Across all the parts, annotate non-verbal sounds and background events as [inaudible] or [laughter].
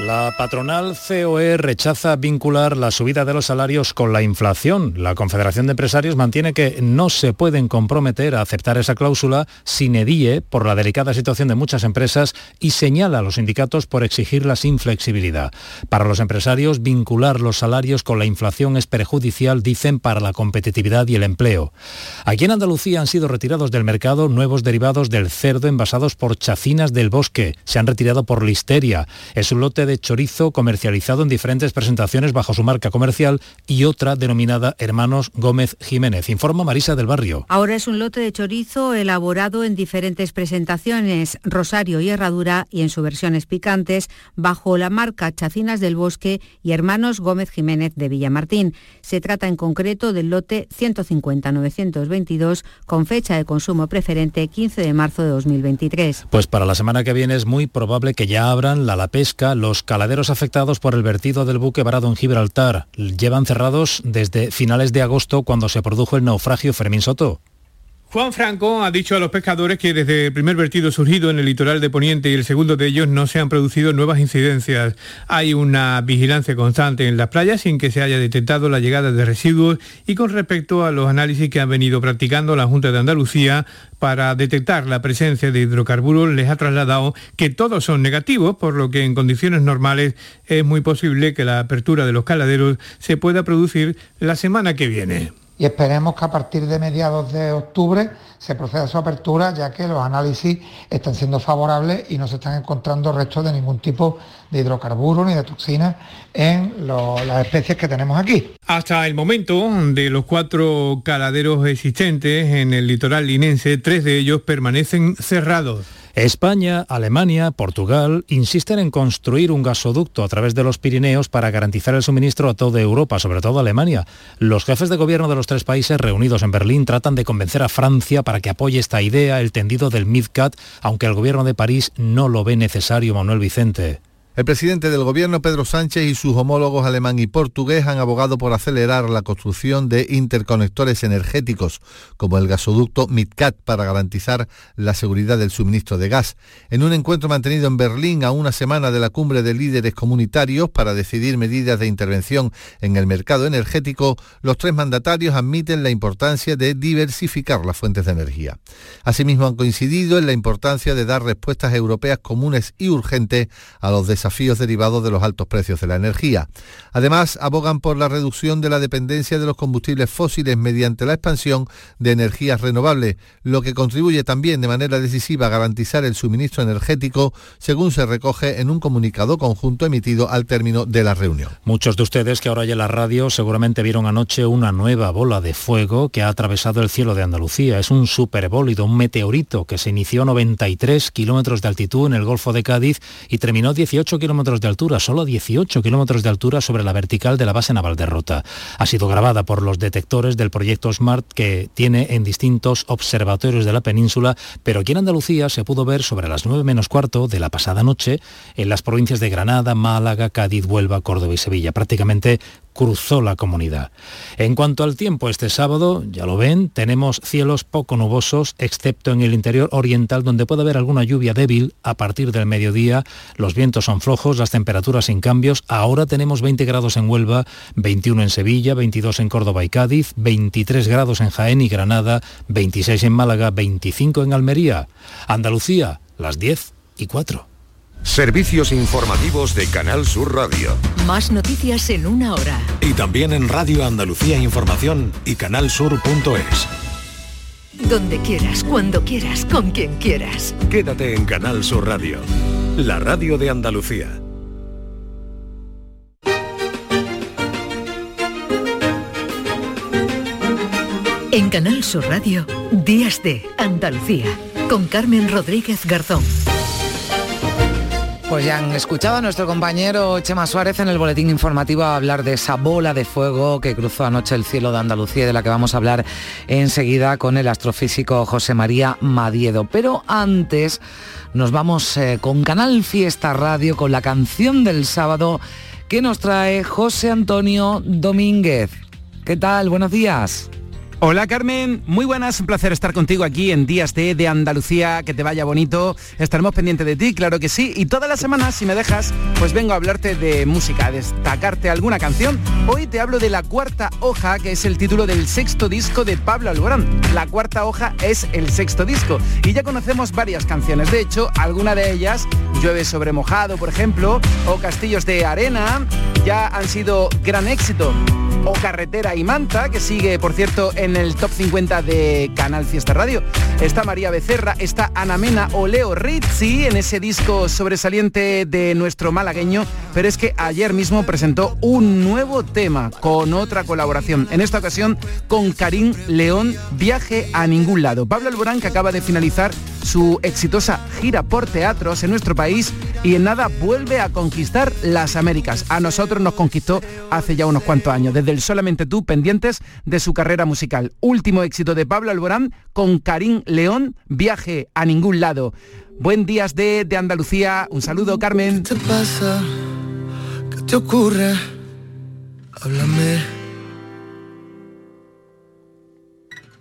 La patronal COE rechaza vincular la subida de los salarios con la inflación. La Confederación de Empresarios mantiene que no se pueden comprometer a aceptar esa cláusula sin edie por la delicada situación de muchas empresas y señala a los sindicatos por exigirla sin flexibilidad. Para los empresarios, vincular los salarios con la inflación es perjudicial, dicen, para la competitividad y el empleo. Aquí en Andalucía han sido retirados del mercado nuevos derivados del cerdo envasados por chacinas del bosque. Se han retirado por listeria. Es un lote de chorizo comercializado en diferentes presentaciones bajo su marca comercial y otra denominada Hermanos Gómez Jiménez. Informa Marisa del Barrio. Ahora es un lote de chorizo elaborado en diferentes presentaciones, rosario y herradura y en sus versiones picantes, bajo la marca Chacinas del Bosque y Hermanos Gómez Jiménez de Villamartín. Se trata en concreto del lote 150-922 con fecha de consumo preferente 15 de marzo de 2023. Pues para la semana que viene es muy probable que ya abran la, la pesca, los caladeros afectados por el vertido del buque varado en Gibraltar. Llevan cerrados desde finales de agosto cuando se produjo el naufragio Fermín Soto. Juan Franco ha dicho a los pescadores que desde el primer vertido surgido en el litoral de Poniente y el segundo de ellos no se han producido nuevas incidencias. Hay una vigilancia constante en las playas sin que se haya detectado la llegada de residuos y con respecto a los análisis que han venido practicando la Junta de Andalucía para detectar la presencia de hidrocarburos les ha trasladado que todos son negativos, por lo que en condiciones normales es muy posible que la apertura de los caladeros se pueda producir la semana que viene y esperemos que a partir de mediados de octubre se proceda a su apertura, ya que los análisis están siendo favorables y no se están encontrando restos de ningún tipo de hidrocarburos ni de toxinas en las especies que tenemos aquí. Hasta el momento, de los cuatro caladeros existentes en el litoral linense, tres de ellos permanecen cerrados. España, Alemania, Portugal insisten en construir un gasoducto a través de los Pirineos para garantizar el suministro a toda Europa, sobre todo a Alemania. Los jefes de gobierno de los tres países reunidos en Berlín tratan de convencer a Francia para que apoye esta idea, el tendido del MidCat, aunque el gobierno de París no lo ve necesario, Manuel Vicente. El presidente del gobierno, Pedro Sánchez, y sus homólogos alemán y portugués han abogado por acelerar la construcción de interconectores energéticos, como el gasoducto MidCat, para garantizar la seguridad del suministro de gas. En un encuentro mantenido en Berlín a una semana de la cumbre de líderes comunitarios para decidir medidas de intervención en el mercado energético, los tres mandatarios admiten la importancia de diversificar las fuentes de energía. Asimismo, han coincidido en la importancia de dar respuestas europeas comunes y urgentes a los desafíos desafíos derivados de los altos precios de la energía. Además, abogan por la reducción de la dependencia de los combustibles fósiles mediante la expansión de energías renovables, lo que contribuye también de manera decisiva a garantizar el suministro energético, según se recoge en un comunicado conjunto emitido al término de la reunión. Muchos de ustedes que ahora hay en la radio seguramente vieron anoche una nueva bola de fuego que ha atravesado el cielo de Andalucía. Es un superbólido, un meteorito que se inició a 93 kilómetros de altitud en el Golfo de Cádiz y terminó 18 kilómetros de altura, solo 18 kilómetros de altura sobre la vertical de la base naval de Rota. Ha sido grabada por los detectores del proyecto SMART que tiene en distintos observatorios de la península, pero aquí en Andalucía se pudo ver sobre las 9 menos cuarto de la pasada noche en las provincias de Granada, Málaga, Cádiz, Huelva, Córdoba y Sevilla. Prácticamente cruzó la comunidad. En cuanto al tiempo, este sábado, ya lo ven, tenemos cielos poco nubosos, excepto en el interior oriental, donde puede haber alguna lluvia débil a partir del mediodía. Los vientos son flojos, las temperaturas sin cambios. Ahora tenemos 20 grados en Huelva, 21 en Sevilla, 22 en Córdoba y Cádiz, 23 grados en Jaén y Granada, 26 en Málaga, 25 en Almería. Andalucía, las 10 y 4. Servicios informativos de Canal Sur Radio. Más noticias en una hora. Y también en Radio Andalucía Información y canalsur.es. Donde quieras, cuando quieras, con quien quieras. Quédate en Canal Sur Radio, la radio de Andalucía. En Canal Sur Radio, Días de Andalucía, con Carmen Rodríguez Garzón. Pues ya han escuchado a nuestro compañero Chema Suárez en el boletín informativo a hablar de esa bola de fuego que cruzó anoche el cielo de Andalucía y de la que vamos a hablar enseguida con el astrofísico José María Madiedo. Pero antes nos vamos eh, con Canal Fiesta Radio con la canción del sábado que nos trae José Antonio Domínguez. ¿Qué tal? Buenos días. Hola Carmen, muy buenas, un placer estar contigo aquí en Días de, de Andalucía, que te vaya bonito, estaremos pendientes de ti, claro que sí, y todas las semanas, si me dejas, pues vengo a hablarte de música, a destacarte alguna canción. Hoy te hablo de La Cuarta Hoja, que es el título del sexto disco de Pablo Alborán. La Cuarta Hoja es el sexto disco, y ya conocemos varias canciones, de hecho, alguna de ellas, Llueve sobre mojado, por ejemplo, o Castillos de Arena, ya han sido gran éxito o Carretera y Manta, que sigue, por cierto, en el top 50 de Canal Fiesta Radio. Está María Becerra, está Ana Mena o Leo Rizzi en ese disco sobresaliente de nuestro malagueño, pero es que ayer mismo presentó un nuevo tema con otra colaboración, en esta ocasión con Karim León, Viaje a ningún lado. Pablo Alborán, que acaba de finalizar su exitosa gira por teatros en nuestro país y en nada vuelve a conquistar las Américas. A nosotros nos conquistó hace ya unos cuantos años, desde el Solamente tú, pendientes de su carrera musical. Último éxito de Pablo Alborán con Karim León, Viaje a ningún lado. Buen días de, de Andalucía. Un saludo, Carmen. ¿Qué te pasa? ¿Qué te ocurre? Háblame.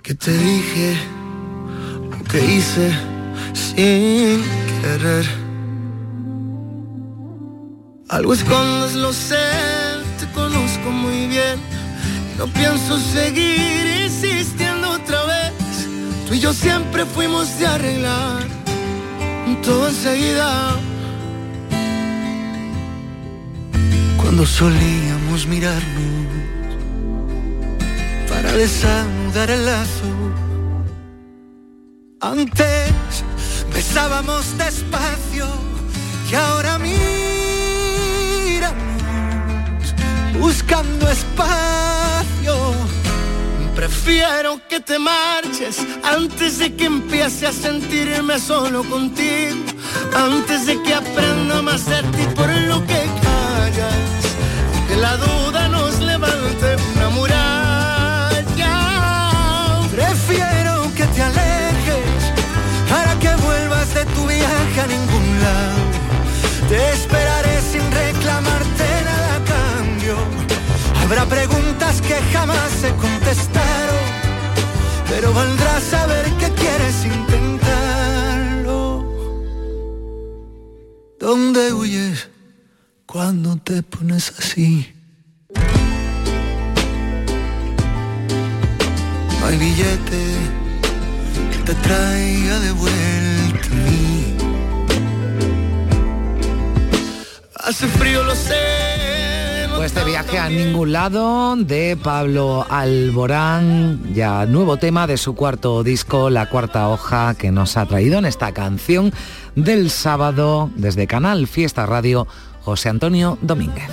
¿Qué te dije? ¿Qué hice sin querer? Algo escondes, lo sé, te conozco muy bien. No pienso seguir insistiendo otra vez. Tú y yo siempre fuimos de arreglar todo enseguida. Cuando solíamos mirarnos para desanudar el lazo. Antes besábamos despacio y ahora miramos buscando espacio. Prefiero que te marches antes de que empiece a sentirme solo contigo, antes de que aprenda más de ti por lo que que la duda nos levante una muralla. Prefiero que te alejes para que vuelvas de tu viaje a ningún lado. Te esperaré sin reclamarte nada cambio. Habrá preguntas que jamás se contestaron, pero valdrá saber que quieres intentarlo. ¿Dónde huyes cuando te pones así? No hay billete que te traiga de vuelta a mí. Hace frío, lo sé. no Pues de viaje a ningún lado de Pablo Alborán, ya nuevo tema de su cuarto disco, La Cuarta Hoja, que nos ha traído en esta canción del sábado desde Canal Fiesta Radio, José Antonio Domínguez.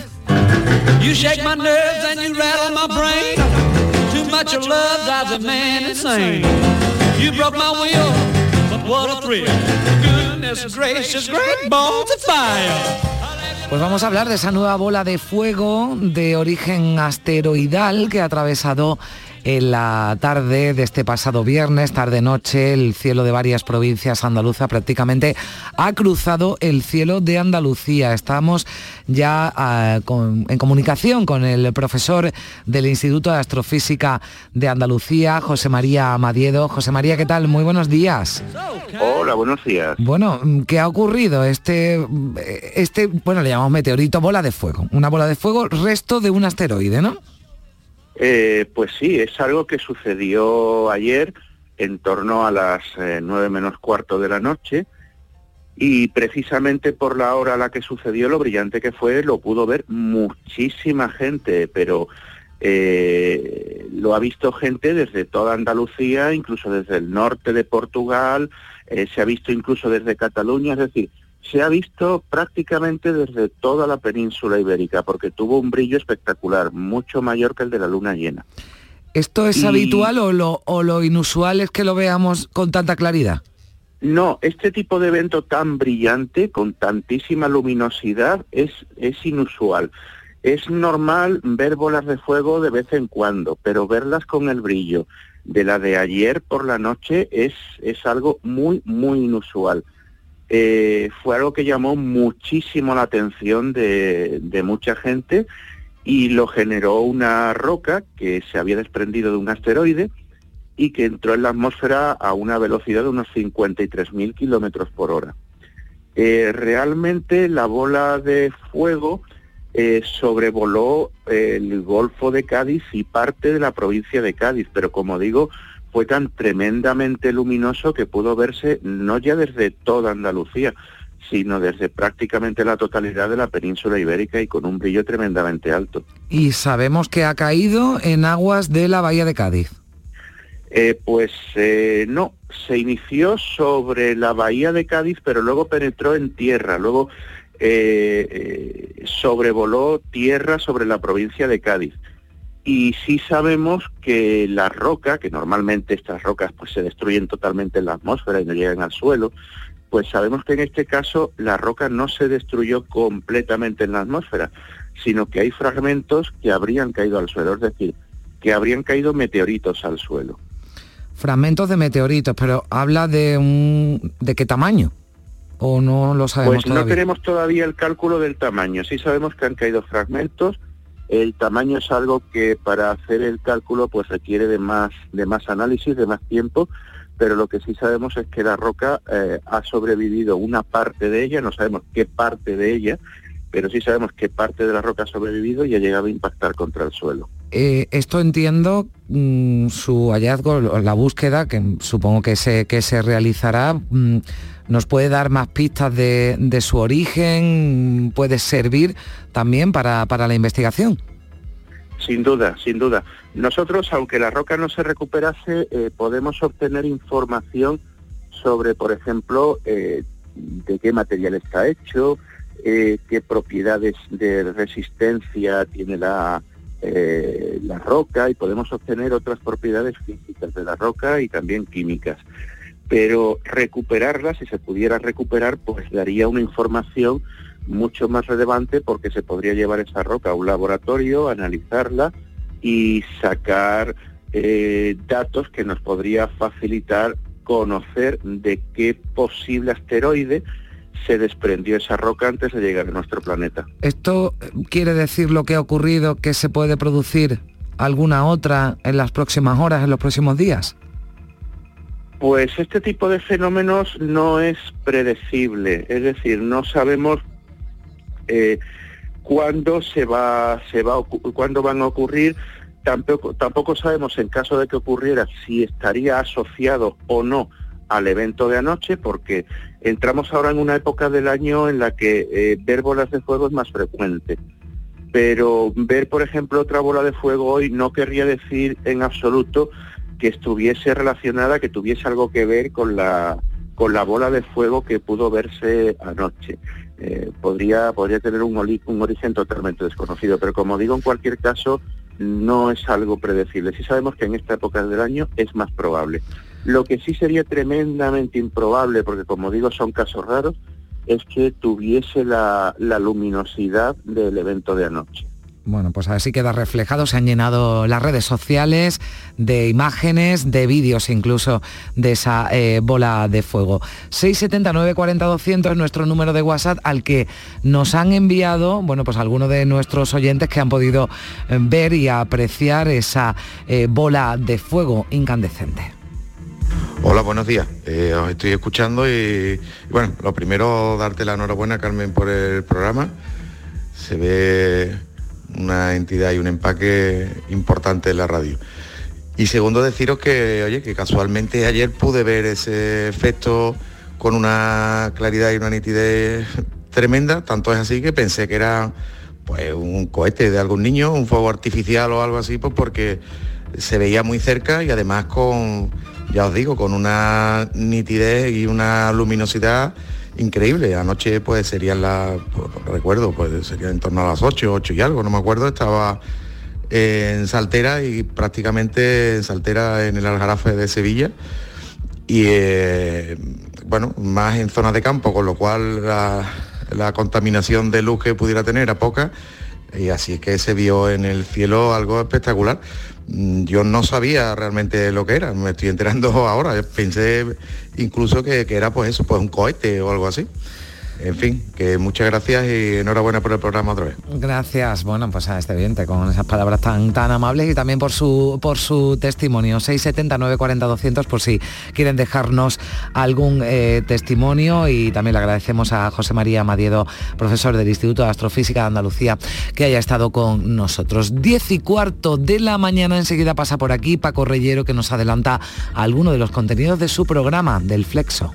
Pues vamos a hablar de esa nueva bola de fuego de origen asteroidal que ha atravesado en la tarde de este pasado viernes, tarde-noche, el cielo de varias provincias andaluzas prácticamente ha cruzado el cielo de Andalucía. Estamos ya ah, con- en comunicación con el profesor del Instituto de Astrofísica de Andalucía, José María Amadiedo. José María, ¿qué tal? Muy buenos días. Hola, buenos días. Bueno, ¿qué ha ocurrido? Este, este, bueno, le llamamos meteorito, bola de fuego. Una bola de fuego, resto de un asteroide, ¿no? Eh, pues sí, es algo que sucedió ayer en torno a las eh, nueve menos cuarto de la noche y precisamente por la hora a la que sucedió, lo brillante que fue, lo pudo ver muchísima gente, pero eh, lo ha visto gente desde toda Andalucía, incluso desde el norte de Portugal, eh, se ha visto incluso desde Cataluña, es decir, se ha visto prácticamente desde toda la península ibérica, porque tuvo un brillo espectacular, mucho mayor que el de la luna llena. ¿Esto es Y- habitual o lo, o lo inusual es que lo veamos con tanta claridad? No, este tipo de evento tan brillante, con tantísima luminosidad, es, es inusual. Es normal ver bolas de fuego de vez en cuando, pero verlas con el brillo de la de ayer por la noche es, es algo muy, muy inusual. Eh, fue algo que llamó muchísimo la atención de, mucha gente y lo generó una roca que se había desprendido de un asteroide y que entró en la atmósfera a una velocidad de unos 53.000 kilómetros por hora. Eh, realmente la bola de fuego eh, sobrevoló el Golfo de Cádiz y parte de la provincia de Cádiz, pero como digo, fue tan tremendamente luminoso que pudo verse no ya desde toda Andalucía, sino desde prácticamente la totalidad de la península ibérica y con un brillo tremendamente alto. Y sabemos que ha caído en aguas de la bahía de Cádiz. Eh, pues eh, no, se inició sobre la bahía de Cádiz, pero luego penetró en tierra, luego eh, sobrevoló tierra sobre la provincia de Cádiz. Y sí sabemos que la roca, que normalmente estas rocas pues se destruyen totalmente en la atmósfera y no llegan al suelo, pues sabemos que en este caso la roca no se destruyó completamente en la atmósfera, sino que hay fragmentos que habrían caído al suelo, es decir, que habrían caído meteoritos al suelo. Fragmentos de meteoritos, pero habla de un de qué tamaño o no lo sabemos Pues no tenemos todavía el cálculo del tamaño. Sí sabemos que han caído fragmentos. El tamaño es algo que para hacer el cálculo pues requiere de más de más análisis, de más tiempo pero lo que sí sabemos es que la roca eh, ha sobrevivido una parte de ella, no sabemos qué parte de ella, pero sí sabemos qué parte de la roca ha sobrevivido y ha llegado a impactar contra el suelo. Eh, esto entiendo mm, su hallazgo, la búsqueda, que supongo que se, que se realizará, mm, nos puede dar más pistas de, su origen, puede servir también para, para la investigación. Sin duda, sin duda. Nosotros, aunque la roca no se recuperase, eh, podemos obtener información sobre, por ejemplo, eh, de qué material está hecho, eh, qué propiedades de resistencia tiene la, la roca y podemos obtener otras propiedades físicas de la roca y también químicas. Pero recuperarla, si se pudiera recuperar, pues daría una información mucho más relevante porque se podría llevar esa roca a un laboratorio, analizarla y sacar eh, datos que nos podría facilitar conocer de qué posible asteroide se desprendió esa roca antes de llegar a nuestro planeta. ¿Esto quiere decir lo que ha ocurrido, que se puede producir alguna otra en las próximas horas, en los próximos días? Pues este tipo de fenómenos no es predecible, es decir, no sabemos eh, cuándo se va, se va, cuándo van a ocurrir. Tampoco, tampoco sabemos en caso de que ocurriera si estaría asociado o no al evento de anoche, porque entramos ahora en una época del año en la que eh, ver bolas de fuego es más frecuente. Pero ver, por ejemplo, otra bola de fuego hoy no querría decir en absoluto que estuviese relacionada, que tuviese algo que ver con la, con la bola de fuego que pudo verse anoche. Eh, podría, podría tener un, un origen totalmente desconocido, pero como digo, en cualquier caso, no es algo predecible. Si sabemos que en esta época del año es más probable. Lo que sí sería tremendamente improbable, porque como digo, son casos raros, es que tuviese la luminosidad del evento de anoche. Bueno, pues así queda reflejado, se han llenado las redes sociales de imágenes, de vídeos incluso de esa eh, bola de fuego. 679 40 200 es nuestro número de WhatsApp al que nos han enviado, bueno, pues algunos de nuestros oyentes que han podido eh, ver y apreciar esa eh, bola de fuego incandescente. Hola, buenos días. os estoy escuchando y, bueno, lo primero darte la enhorabuena, Carmen, por el programa. Se ve una entidad y un empaque importante en la radio. Y segundo, deciros que, oye, que casualmente ayer pude ver ese efecto con una claridad y una nitidez tremenda, tanto es así que pensé que era pues un cohete de algún niño, un fuego artificial o algo así, pues porque se veía muy cerca y además con, ya os digo, con una nitidez y una luminosidad increíble. Anoche pues serían las, recuerdo, pues sería en torno a las 8, 8 y algo, no me acuerdo, estaba en Saltera y prácticamente en Saltera en el Algarafe de Sevilla. Y eh, bueno, más en zonas de campo, con lo cual la, la contaminación de luz que pudiera tener era poca y así es que se vio en el cielo algo espectacular. Mm, yo no sabía realmente lo que era, me estoy enterando ahora. Pensé incluso que, era pues eso, pues un cohete o algo así. En fin, que muchas gracias y enhorabuena por el programa otra vez. Gracias, bueno, pues a este oyente con esas palabras tan tan amables y también por su por su testimonio. 679 40 200 por si quieren dejarnos algún eh, testimonio y también le agradecemos a José María Madiedo, profesor del Instituto de Astrofísica de Andalucía, que haya estado con nosotros. Diez y cuarto de la mañana enseguida pasa por aquí Paco Reyero que nos adelanta alguno de los contenidos de su programa del Flexo.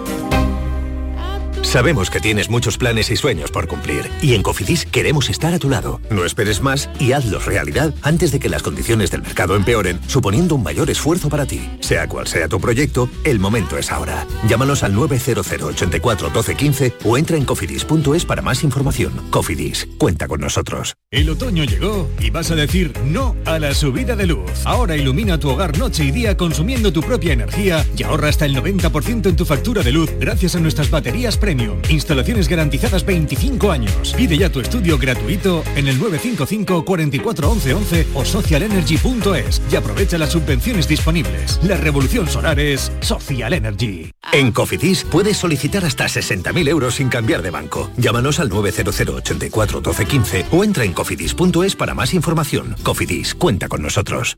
Sabemos que tienes muchos planes y sueños por cumplir y en Cofidis queremos estar a tu lado. No esperes más y hazlos realidad antes de que las condiciones del mercado empeoren, suponiendo un mayor esfuerzo para ti. Sea cual sea tu proyecto, el momento es ahora. Llámanos al 900 84 12 15 o entra en cofidis.es para más información. Cofidis, cuenta con nosotros. El otoño llegó y vas a decir no a la subida de luz. Ahora ilumina tu hogar noche y día consumiendo tu propia energía y ahorra hasta el 90% en tu factura de luz gracias a nuestras baterías Instalaciones garantizadas 25 años. Pide ya tu estudio gratuito en el 955 44 11 11 o socialenergy.es y aprovecha las subvenciones disponibles. La revolución solar es Social Energy. En Cofidis puedes solicitar hasta 60.000 euros sin cambiar de banco. Llámanos al 900 84 12 15 o entra en cofidis.es para más información. Cofidis, cuenta con nosotros.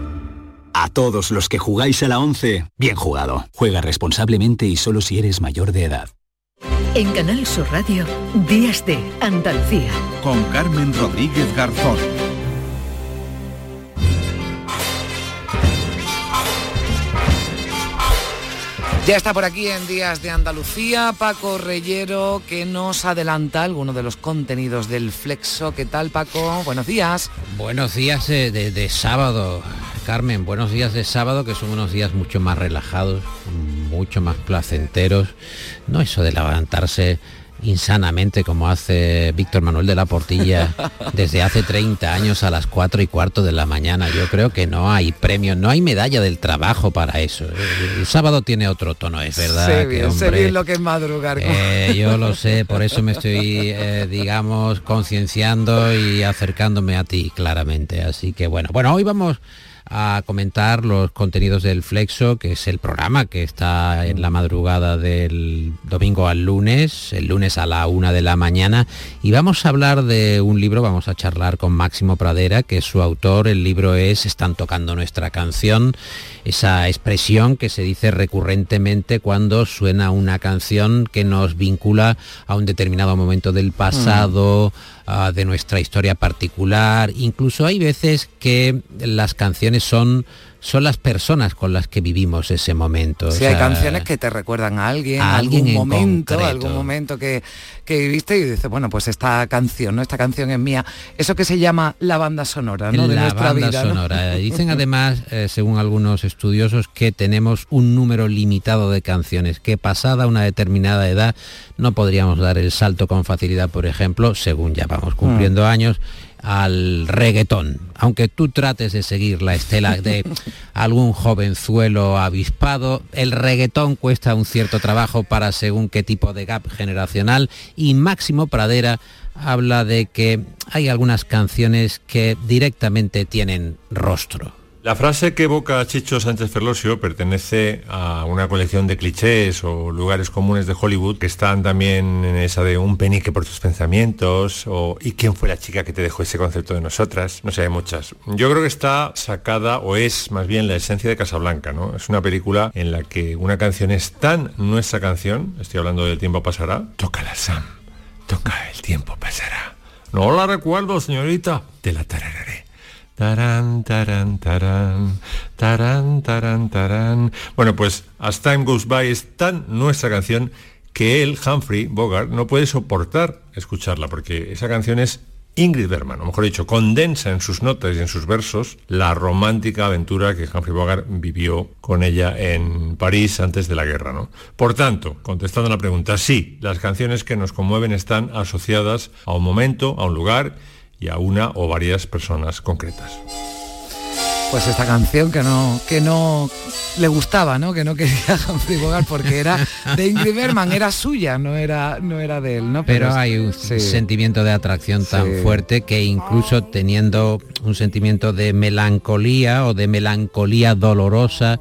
A todos los que jugáis a la 11, bien jugado. Juega responsablemente y solo si eres mayor de edad. En Canal Sur Radio, Días de Andalucía. Con Carmen Rodríguez Garzón. Ya está por aquí en Días de Andalucía Paco Reyero que nos adelanta algunos de los contenidos del Flexo. ¿Qué tal Paco? Buenos días. Buenos días de, de- de sábado, Carmen. Buenos días de sábado que son unos días mucho más relajados, mucho más placenteros. No eso de levantarse insanamente como hace Víctor Manuel de la Portilla [laughs] desde hace 30 años a las 4 y cuarto de la mañana. Yo creo que no hay premio, no hay medalla del trabajo para eso. El, el sábado tiene otro tono, es verdad. sé que, sé bien lo que es madrugar. eh, yo lo [laughs] sé, por eso me estoy, eh, digamos, concienciando y acercándome a ti claramente. Así que bueno, bueno, hoy vamos a comentar los contenidos del Flexo, que es el programa que está en la madrugada del domingo al lunes, el lunes a la una de la mañana, y vamos a hablar de un libro, vamos a charlar con Máximo Pradera, que es su autor, el libro es Están tocando nuestra canción, esa expresión que se dice recurrentemente cuando suena una canción que nos vincula a un determinado momento del pasado, ah, de nuestra historia particular. Incluso hay veces que las canciones son, son las personas con las que vivimos ese momento. O Si hay sea, canciones que te recuerdan a alguien, a alguien algún en momento, concreto. algún momento que, que viviste y dices, bueno, pues esta canción, ¿no? Esta canción es mía. Eso que se llama la banda sonora, ¿no? De la nuestra banda vida. ¿no? sonora. [laughs] Dicen además, eh, según algunos estudiosos, que tenemos un número limitado de canciones, que pasada una determinada edad no podríamos dar el salto con facilidad, por ejemplo, según ya vamos cumpliendo años, al reggaetón. Aunque tú trates de seguir la estela de [laughs] algún jovenzuelo avispado, el reggaetón cuesta un cierto trabajo para según qué tipo de gap generacional y Máximo Pradera habla de que hay algunas canciones que directamente tienen rostro. La frase que evoca Chicho Sánchez Ferlosio pertenece a una colección de clichés o lugares comunes de Hollywood que están también en esa de un penique por tus pensamientos o ¿y quién fue la chica que te dejó ese concepto de nosotras? No sé, hay muchas. Yo creo que está sacada o es más bien la esencia de Casablanca, ¿no? Es una película en la que una canción es tan nuestra canción, estoy hablando del tiempo pasará, tócala Sam, toca el tiempo pasará. No la recuerdo, señorita, te la tarararé. Tarán, tarán, tarán, tarán, tarán, tarán. Bueno, pues As Time Goes By es tan nuestra canción que él, Humphrey Bogart, no puede soportar escucharla porque esa canción es Ingrid Bergman, o mejor dicho, condensa en sus notas y en sus versos la romántica aventura que Humphrey Bogart vivió con ella en París antes de la guerra. ¿no? Por tanto, contestando a la pregunta, sí, las canciones que nos conmueven están asociadas a un momento, a un lugar y a una o varias personas concretas. Pues esta canción que no, que no le gustaba, ¿no? Que no quería [laughs] Humphrey Bogart porque era de Ingrid Bergman, era suya, no era, no era de él, ¿no? Pero, hay un sentimiento de atracción tan fuerte que incluso teniendo un sentimiento de melancolía o de melancolía dolorosa,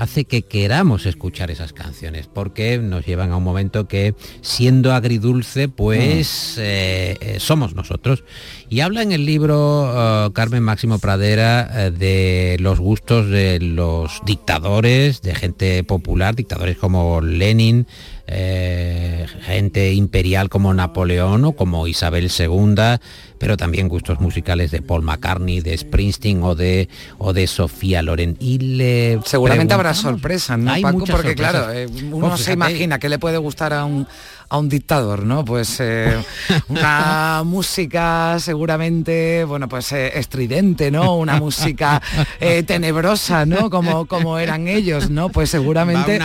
hace que queramos escuchar esas canciones, porque nos llevan a un momento que, siendo agridulce, pues mm. eh, eh, somos nosotros. Y habla en el libro uh, Carmen Máximo Pradera uh, de los gustos de los dictadores, de gente popular, dictadores como Lenin, eh, gente imperial como Napoleón o como Isabel II, pero también gustos musicales de Paul McCartney, de Springsteen o de o de Sofía Loren. Y le seguramente habrá sorpresas, ¿no, Paco? Porque claro, eh, uno se imagina que le puede gustar a un a un dictador, ¿no? Pues eh, una [laughs] música seguramente, bueno, pues eh, estridente, ¿no? Una música eh, tenebrosa, ¿no? Como, como eran ellos, ¿no? Pues seguramente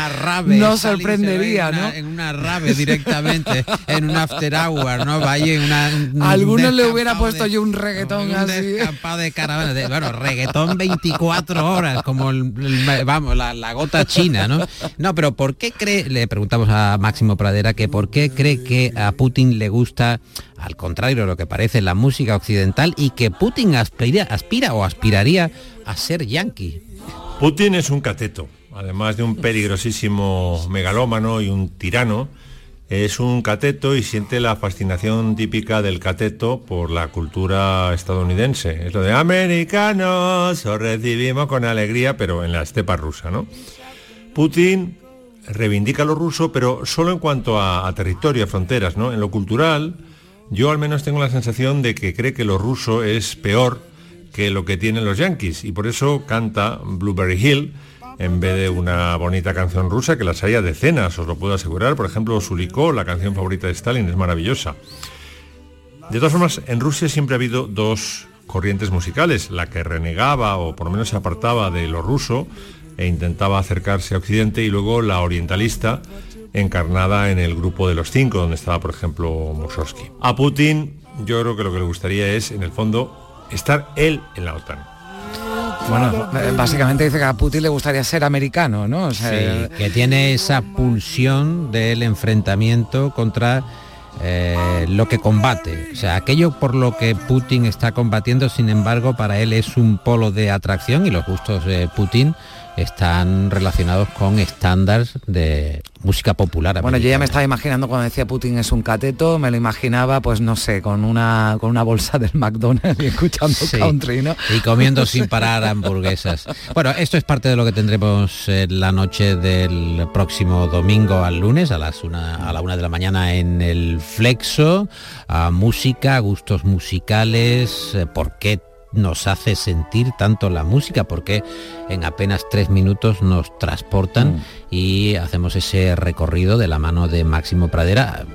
no sorprendería, ¿no? En una rave directamente, en un after hour, ¿no? Vaya en una... algunos le hubiera puesto yo un reggaetón un así. de caravana, de, bueno, reggaetón 24 horas, como vamos, la, la, gota china, ¿no? No, pero ¿por qué cree, le preguntamos a Máximo Pradera que por qué cree que a Putin le gusta, al contrario de lo que parece, la música occidental y que Putin aspira, aspira o aspiraría a ser yanqui? Putin es un cateto, además de un peligrosísimo megalómano y un tirano. Es un cateto y siente la fascinación típica del cateto por la cultura estadounidense. Es lo de americanos, os recibimos con alegría, pero en la estepa rusa, ¿no? Putin reivindica lo ruso, pero solo en cuanto a, territorio, a fronteras, ¿no? En lo cultural, yo al menos tengo la sensación de que cree que lo ruso es peor que lo que tienen los yankees y por eso canta Blueberry Hill en vez de una bonita canción rusa que las haya decenas, os lo puedo asegurar. Por ejemplo, Sulikó, la canción favorita de Stalin, es maravillosa. De todas formas, en Rusia siempre ha habido dos corrientes musicales, la que renegaba o por lo menos se apartaba de lo ruso e intentaba acercarse a Occidente y luego la orientalista encarnada en el grupo de los cinco, donde estaba, por ejemplo, Mussorgsky. A Putin yo creo que lo que le gustaría es, en el fondo, estar él en la OTAN. Bueno, eh, básicamente dice que a Putin le gustaría ser americano, ¿no? sí, que tiene esa pulsión del enfrentamiento contra eh, lo que combate. O sea, aquello por lo que Putin está combatiendo, sin embargo, para él es un polo de atracción y los gustos de Putin están relacionados con estándares de música popular. Bueno, yo ya me estaba imaginando cuando decía Putin es un cateto, me lo imaginaba, pues no sé, con una con una bolsa del McDonald's y escuchando country, ¿no? Y comiendo sin parar hamburguesas. Bueno, esto es parte de lo que tendremos en la noche del próximo domingo al lunes a las una, a la una de la mañana en el Flexo, a música, gustos musicales, eh, por qué nos hace sentir tanto la música, porque en apenas tres minutos nos transportan mm. y hacemos ese recorrido de la mano de Máximo Pradera,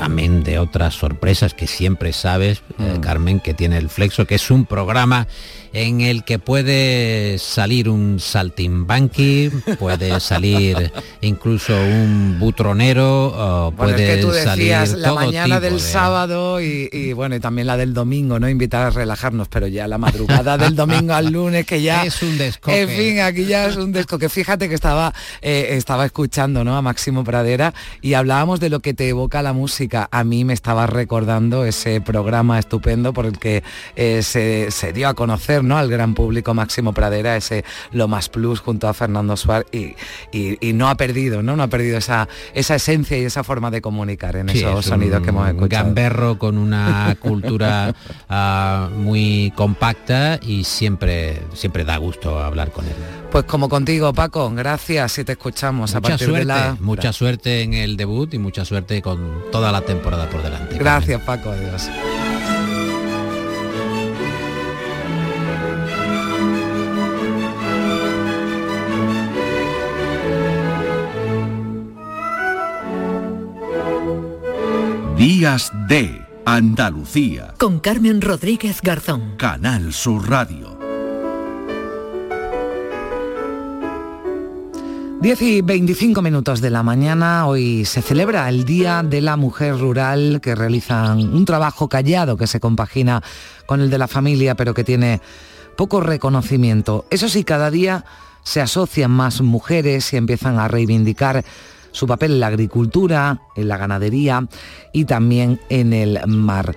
amén de otras sorpresas que siempre sabes, eh, mm. Carmen, que tiene el Flexo, que es un programa en el que puede salir un saltimbanqui, puede [laughs] salir incluso un butronero, puede tú salir la mañana del sábado y, bueno, y también la del domingo, ¿no? Invitar a relajarnos, pero ya la madrugada del domingo al lunes, que ya... [laughs] Es un descoque. En fin, aquí ya es un descoque. Fíjate que estaba, eh, estaba escuchando, ¿no? A Máximo Pradera y hablábamos de lo que te evoca la música. A mí me estaba recordando ese programa estupendo por el que eh, se, se dio a conocer ¿no? al gran público Máximo Pradera, ese Lo Más Plus junto a Fernando Suárez y, no ha perdido, ¿no? No ha perdido esa, esa esencia y esa forma de comunicar en esos sonidos que hemos escuchado. Gamberro con una [laughs] cultura ah, muy compacta y siempre, siempre da gusto hablar con él. Pues como contigo, Paco, gracias y te escuchamos mucha a partir suerte, de la... Mucha suerte en el debut y mucha suerte con toda la temporada por delante. Gracias, Paco, adiós. Días de Andalucía. Con Carmen Rodríguez Garzón. Canal Sur Radio. 10 y 25 minutos de la mañana, hoy se celebra el Día de la Mujer Rural, que realizan un trabajo callado que se compagina con el de la familia, pero que tiene poco reconocimiento. Eso sí, cada día se asocian más mujeres y empiezan a reivindicar su papel en la agricultura, en la ganadería y también en el mar.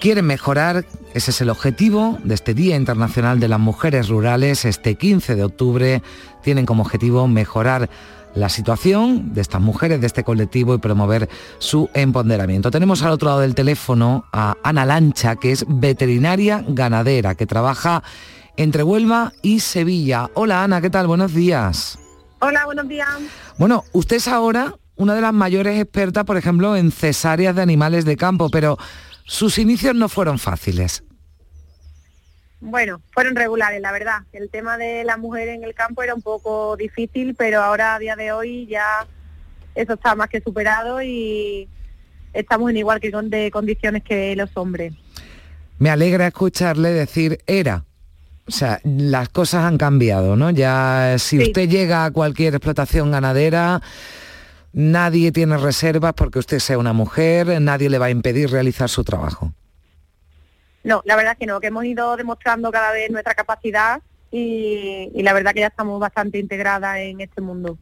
Quieren mejorar, ese es el objetivo de este Día Internacional de las Mujeres Rurales, este 15 de octubre, tienen como objetivo mejorar la situación de estas mujeres, de este colectivo y promover su empoderamiento. Tenemos al otro lado del teléfono a Ana Lancha, que es veterinaria ganadera, que trabaja entre Huelva y Sevilla. Hola Ana, ¿qué tal? Buenos días. Hola, buenos días. Bueno, usted es ahora una de las mayores expertas, por ejemplo, en cesáreas de animales de campo, pero sus inicios no fueron fáciles. Bueno, fueron regulares, la verdad. El tema de la mujer en el campo era un poco difícil, pero ahora a día de hoy ya eso está más que superado y estamos en igual que con de condiciones que los hombres. Me alegra escucharle decir era. O sea, las cosas han cambiado, ¿no? Ya si Sí. usted llega a cualquier explotación ganadera, nadie tiene reservas porque usted sea una mujer, nadie le va a impedir realizar su trabajo. No, la verdad que no, que hemos ido demostrando cada vez nuestra capacidad y, y la verdad que ya estamos bastante integradas en este mundo.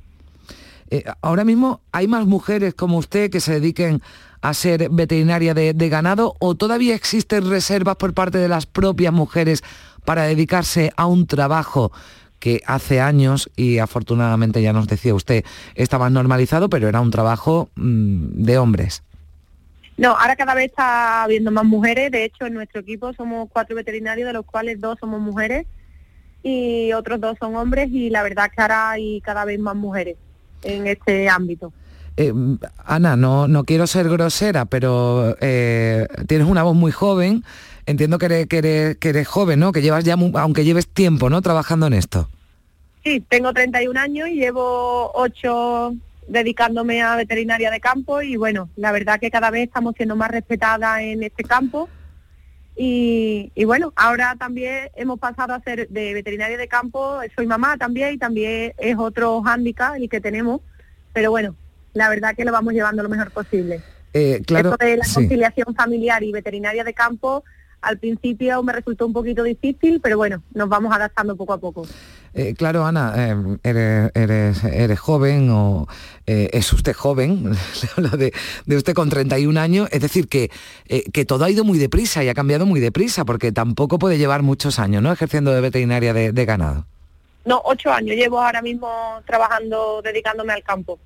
Eh, ahora mismo hay más mujeres como usted que se dediquen a ser veterinaria de, de ganado o todavía existen reservas por parte de las propias mujeres para dedicarse a un trabajo que hace años y afortunadamente ya nos decía usted estaba normalizado pero era un trabajo mm, de hombres. No, ahora cada vez está habiendo más mujeres. De hecho, en nuestro equipo somos cuatro veterinarios, de los cuales dos somos mujeres y otros dos son hombres. Y la verdad que ahora hay cada vez más mujeres en este ámbito. Eh, Ana, no, no quiero ser grosera, pero eh, tienes una voz muy joven. Entiendo que eres, que eres, que eres joven, ¿no? Que llevas ya, aunque lleves tiempo, ¿no? Trabajando en esto. Sí, tengo 31 años y llevo 8 dedicándome a veterinaria de campo y bueno, la verdad que cada vez estamos siendo más respetadas en este campo y, y bueno, ahora también hemos pasado a ser de veterinaria de campo, soy mamá también y también es otro hándicap el que tenemos, pero bueno, la verdad que lo vamos llevando lo mejor posible. Eh, claro, Esto de la sí. conciliación familiar y veterinaria de campo al principio me resultó un poquito difícil, pero bueno, nos vamos adaptando poco a poco. Eh, claro, Ana, eh, eres, eres, eres joven o eh, es usted joven, [laughs] hablo de, de usted con 31 años, es decir, que, eh, que todo ha ido muy deprisa y ha cambiado muy deprisa, porque tampoco puede llevar muchos años, ¿no? Ejerciendo de veterinaria de, de ganado. No, ocho años llevo ahora mismo trabajando, dedicándome al campo.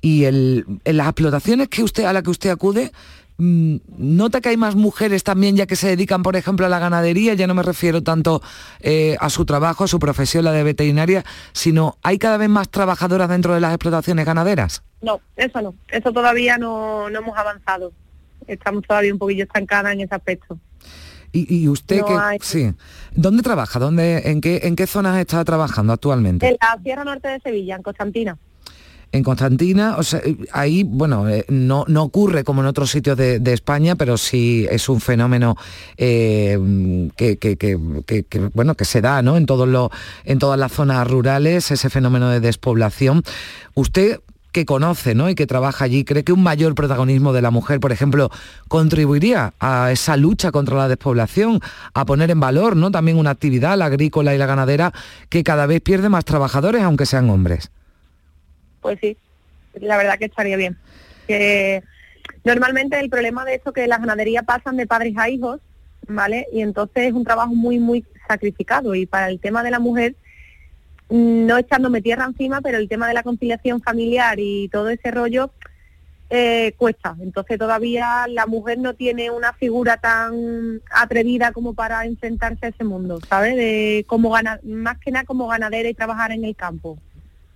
Y el, en las explotaciones que usted, a las que usted acude, ¿nota que hay más mujeres también ya que se dedican, por ejemplo, a la ganadería? Ya no me refiero tanto eh, a su trabajo, a su profesión, la de veterinaria, sino hay cada vez más trabajadoras dentro de las explotaciones ganaderas. No, eso no, eso todavía no, no hemos avanzado. Estamos todavía un poquillo estancadas en ese aspecto. Y, y usted No que hay. sí, ¿dónde trabaja? ¿Dónde, en qué, en qué zonas está trabajando actualmente? En la Sierra Norte de Sevilla, en Constantina. En Constantina, o sea, ahí, bueno, eh, no, no ocurre como en otros sitios de, España, pero sí es un fenómeno eh, que- que- que, bueno, que se da ¿no? en, todos los, en todas las zonas rurales, ese fenómeno de despoblación. Usted que conoce ¿no? y que trabaja allí, ¿cree que un mayor protagonismo de la mujer, por ejemplo, contribuiría a esa lucha contra la despoblación, a poner en valor ¿no? también una actividad, la agrícola y la ganadera, que cada vez pierde más trabajadores, aunque sean hombres? Pues sí, la verdad que estaría bien. Normalmente el problema de esto que las ganaderías pasan de padres a hijos, ¿vale? Y entonces es un trabajo muy, muy sacrificado. Y para el tema de la mujer, mm, no echándome tierra encima, pero el tema de la conciliación familiar y todo ese rollo eh, cuesta. Entonces todavía la mujer no tiene una figura tan atrevida como para enfrentarse a ese mundo, ¿sabes? De como gana, más que nada como ganadera y trabajar en el campo.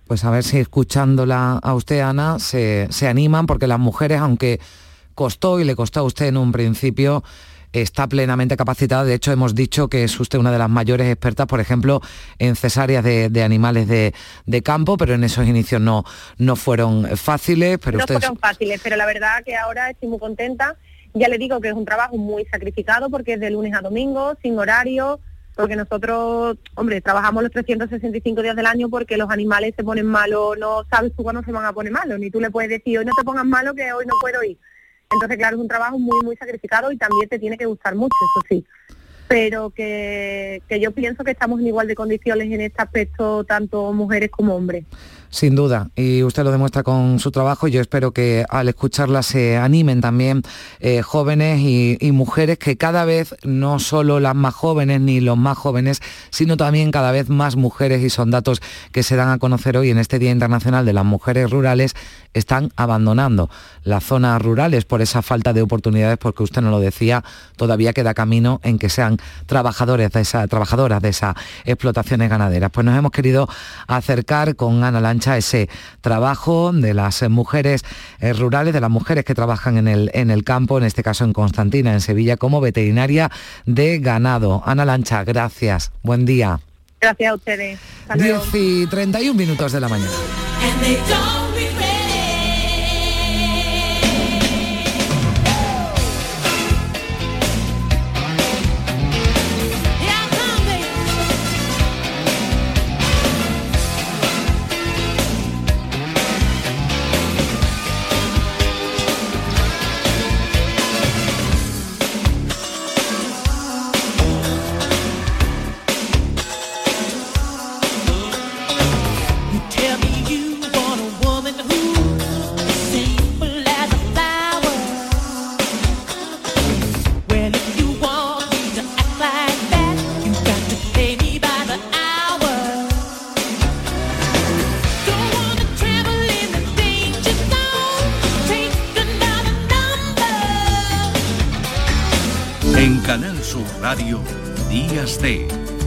Pues a ver si escuchándola a usted, Ana, se, se animan, porque las mujeres, aunque costó y le costó a usted en un principio, está plenamente capacitada. De hecho, hemos dicho que es usted una de las mayores expertas, por ejemplo, en cesáreas de, de animales de, de campo, pero en esos inicios no, no fueron fáciles. Pero no fueron fáciles, pero la verdad que ahora estoy muy contenta Ya le digo que es un trabajo muy sacrificado porque es de lunes a domingo, sin horario, porque nosotros, hombre, trabajamos los 365 días del año porque los animales se ponen malos, no sabes tú cuándo se van a poner malos, ni tú le puedes decir hoy no te pongas malo que hoy no puedo ir. Entonces, claro, es un trabajo muy, muy sacrificado y también te tiene que gustar mucho, eso sí. Pero que, que yo pienso que estamos en igual de condiciones en este aspecto, tanto mujeres como hombres. Sin duda, y usted lo demuestra con su trabajo. Yo espero que al escucharla se animen también eh, jóvenes y, y, mujeres, que cada vez no solo las más jóvenes ni los más jóvenes, sino también cada vez más mujeres, y son datos que se dan a conocer hoy en este Día Internacional de las Mujeres Rurales, están abandonando las zonas rurales por esa falta de oportunidades, porque usted nos lo decía, todavía queda camino en que sean trabajadores de esa, trabajadoras de esas explotaciones ganaderas. Pues nos hemos querido acercar con Ana Lancha ese trabajo de las mujeres eh, rurales, de las mujeres que trabajan en el, en el campo, en este caso en Constantina, en Sevilla, como veterinaria de ganado. Ana Lancha, gracias. Buen día. Gracias a ustedes. 10 y 31 minutos de la mañana.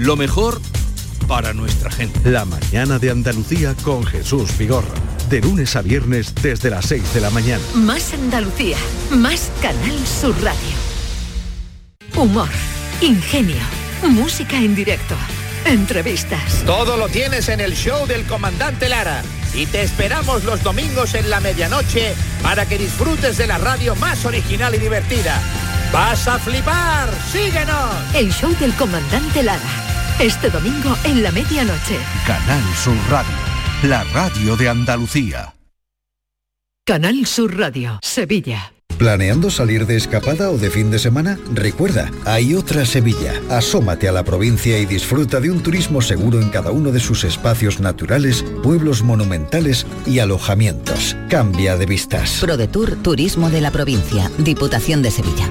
lo mejor para nuestra gente. La mañana de Andalucía con Jesús Vigorra. De lunes a viernes desde las 6 de la mañana. Más Andalucía, más Canal Sur Radio. Humor, ingenio, música en directo, entrevistas. Todo lo tienes en el show del comandante Lara. Y te esperamos los domingos en la medianoche para que disfrutes de la radio más original y divertida. ¡Vas a flipar! ¡Síguenos! El show del comandante Lara. Este domingo en la medianoche. Canal Sur Radio, la radio de Andalucía. Canal Sur Radio, Sevilla. ¿Planeando salir de escapada o de fin de semana? Recuerda, hay otra Sevilla. Asómate a la provincia y disfruta de un turismo seguro en cada uno de sus espacios naturales, pueblos monumentales y alojamientos. Cambia de vistas. ProDetour Turismo de la Provincia, Diputación de Sevilla.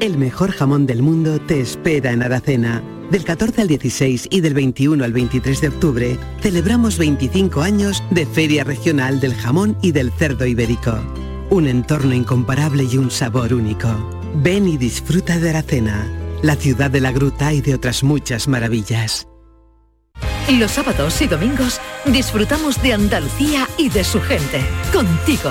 El mejor jamón del mundo te espera en Aracena. Del 14 al 16 y del 21 al 23 de octubre celebramos 25 años de Feria Regional del Jamón y del Cerdo Ibérico. Un entorno incomparable y un sabor único. Ven y disfruta de Aracena, la ciudad de la gruta y de otras muchas maravillas. Los sábados y domingos disfrutamos de Andalucía y de su gente. Contigo,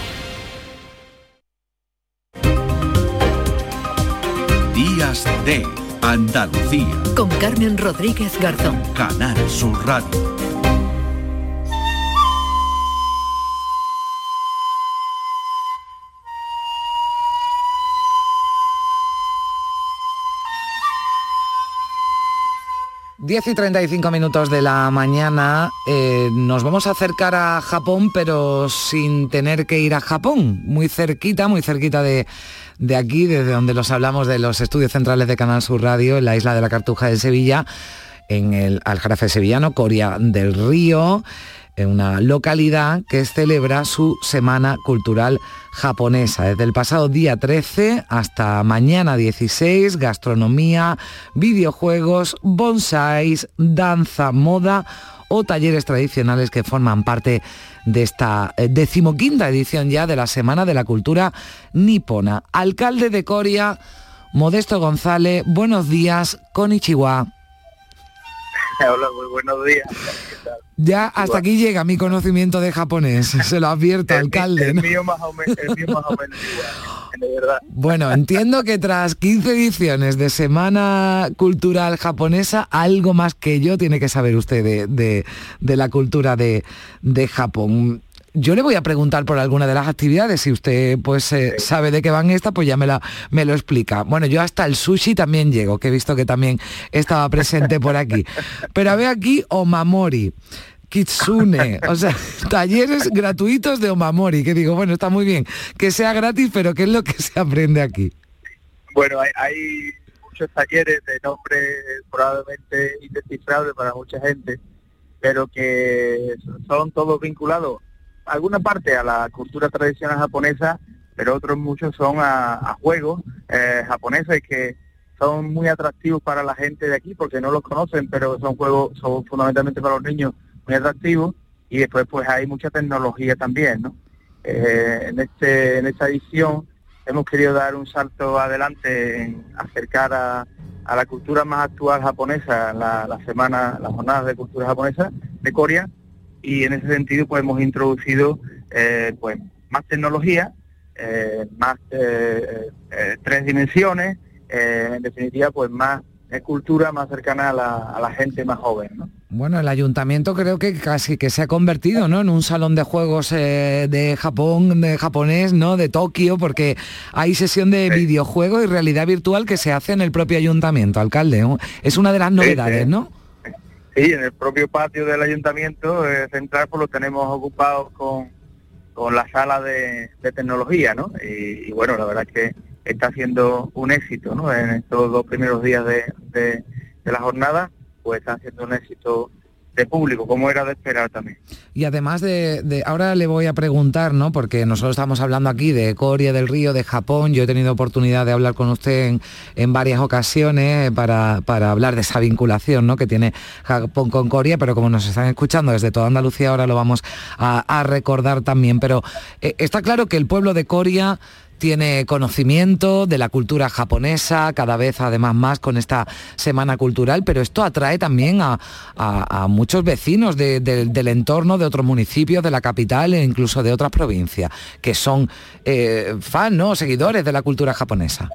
De Andalucía. Con Carmen Rodríguez Garzón. Canal Sur Radio. Diez y 35 minutos de la mañana eh, nos vamos a acercar a Japón, pero sin tener que ir a Japón. Muy cerquita, muy cerquita de, de aquí, desde donde los hablamos de los estudios centrales de Canal Sur Radio, en la isla de la Cartuja de Sevilla, en el Aljarafe sevillano, Coria del Río en una localidad que celebra su Semana Cultural Japonesa. Desde el pasado día 13 hasta mañana 16, gastronomía, videojuegos, bonsáis, danza, moda o talleres tradicionales que forman parte de esta eh, decimoquinta edición ya de la Semana de la Cultura Nipona. Alcalde de Coria, Modesto González, buenos días, Konichiwa. [laughs] Hola, muy buenos días. Ya hasta aquí llega mi conocimiento de japonés, [laughs] se lo advierto, alcalde. El, mío más o menos, el mío más o menos igual, [laughs] de verdad. Bueno, entiendo que tras 15 ediciones de Semana Cultural Japonesa, algo más que yo tiene que saber usted de, de, de la cultura de, de Japón. Yo le voy a preguntar por alguna de las actividades, si usted pues eh, sabe de qué van estas, pues ya me, la, me lo explica. Bueno, yo hasta el sushi también llego, que he visto que también estaba presente por aquí. Pero veo aquí Omamori. Kitsune, o sea, [laughs] talleres gratuitos de Omamori, que digo, bueno, está muy bien, que sea gratis, pero ¿qué es lo que se aprende aquí? Bueno, hay, hay muchos talleres de nombre probablemente indescifrable para mucha gente, pero que son todos vinculados alguna parte a la cultura tradicional japonesa, pero otros muchos son a, juegos eh, japoneses que son muy atractivos para la gente de aquí porque no los conocen, pero son juegos, son fundamentalmente para los niños muy y después pues hay mucha tecnología también, ¿no? Eh, en este en esta edición hemos querido dar un salto adelante en acercar a, la cultura más actual japonesa, la, la semana, las jornadas de cultura japonesa de Corea, y en ese sentido pues hemos introducido eh, pues más tecnología, eh, más tres dimensiones, en definitiva pues más cultura más cercana a la, a la gente más joven, ¿no? Bueno, el ayuntamiento creo que casi que se ha convertido ¿no? en un salón de juegos eh, de Japón, de japonés, ¿no? De Tokio, porque hay sesión de videojuegos y realidad virtual que se hace en el propio ayuntamiento, alcalde. Es una de las novedades, ¿no? Sí, en el propio patio del ayuntamiento eh, central pues lo tenemos ocupado con, con la sala de, tecnología, ¿no? Y, bueno, la verdad es que está siendo un éxito, ¿no? En estos dos primeros días de, de la jornada pues está siendo un éxito de público, como era de esperar también. Y además de, ahora le voy a preguntar, ¿no? Porque nosotros estamos hablando aquí de Corea del Río, de Japón, yo he tenido oportunidad de hablar con usted en, varias ocasiones para, para, hablar de esa vinculación ¿no? que tiene Japón con Corea, pero como nos están escuchando desde toda Andalucía, ahora lo vamos a, recordar también. Pero eh, está claro que el pueblo de Corea tiene conocimiento de la cultura japonesa, cada vez además más con esta semana cultural, pero esto atrae también a, muchos vecinos del entorno de otros municipios, de la capital e incluso de otras provincias, que son eh, fans, ¿no? seguidores de la cultura japonesa.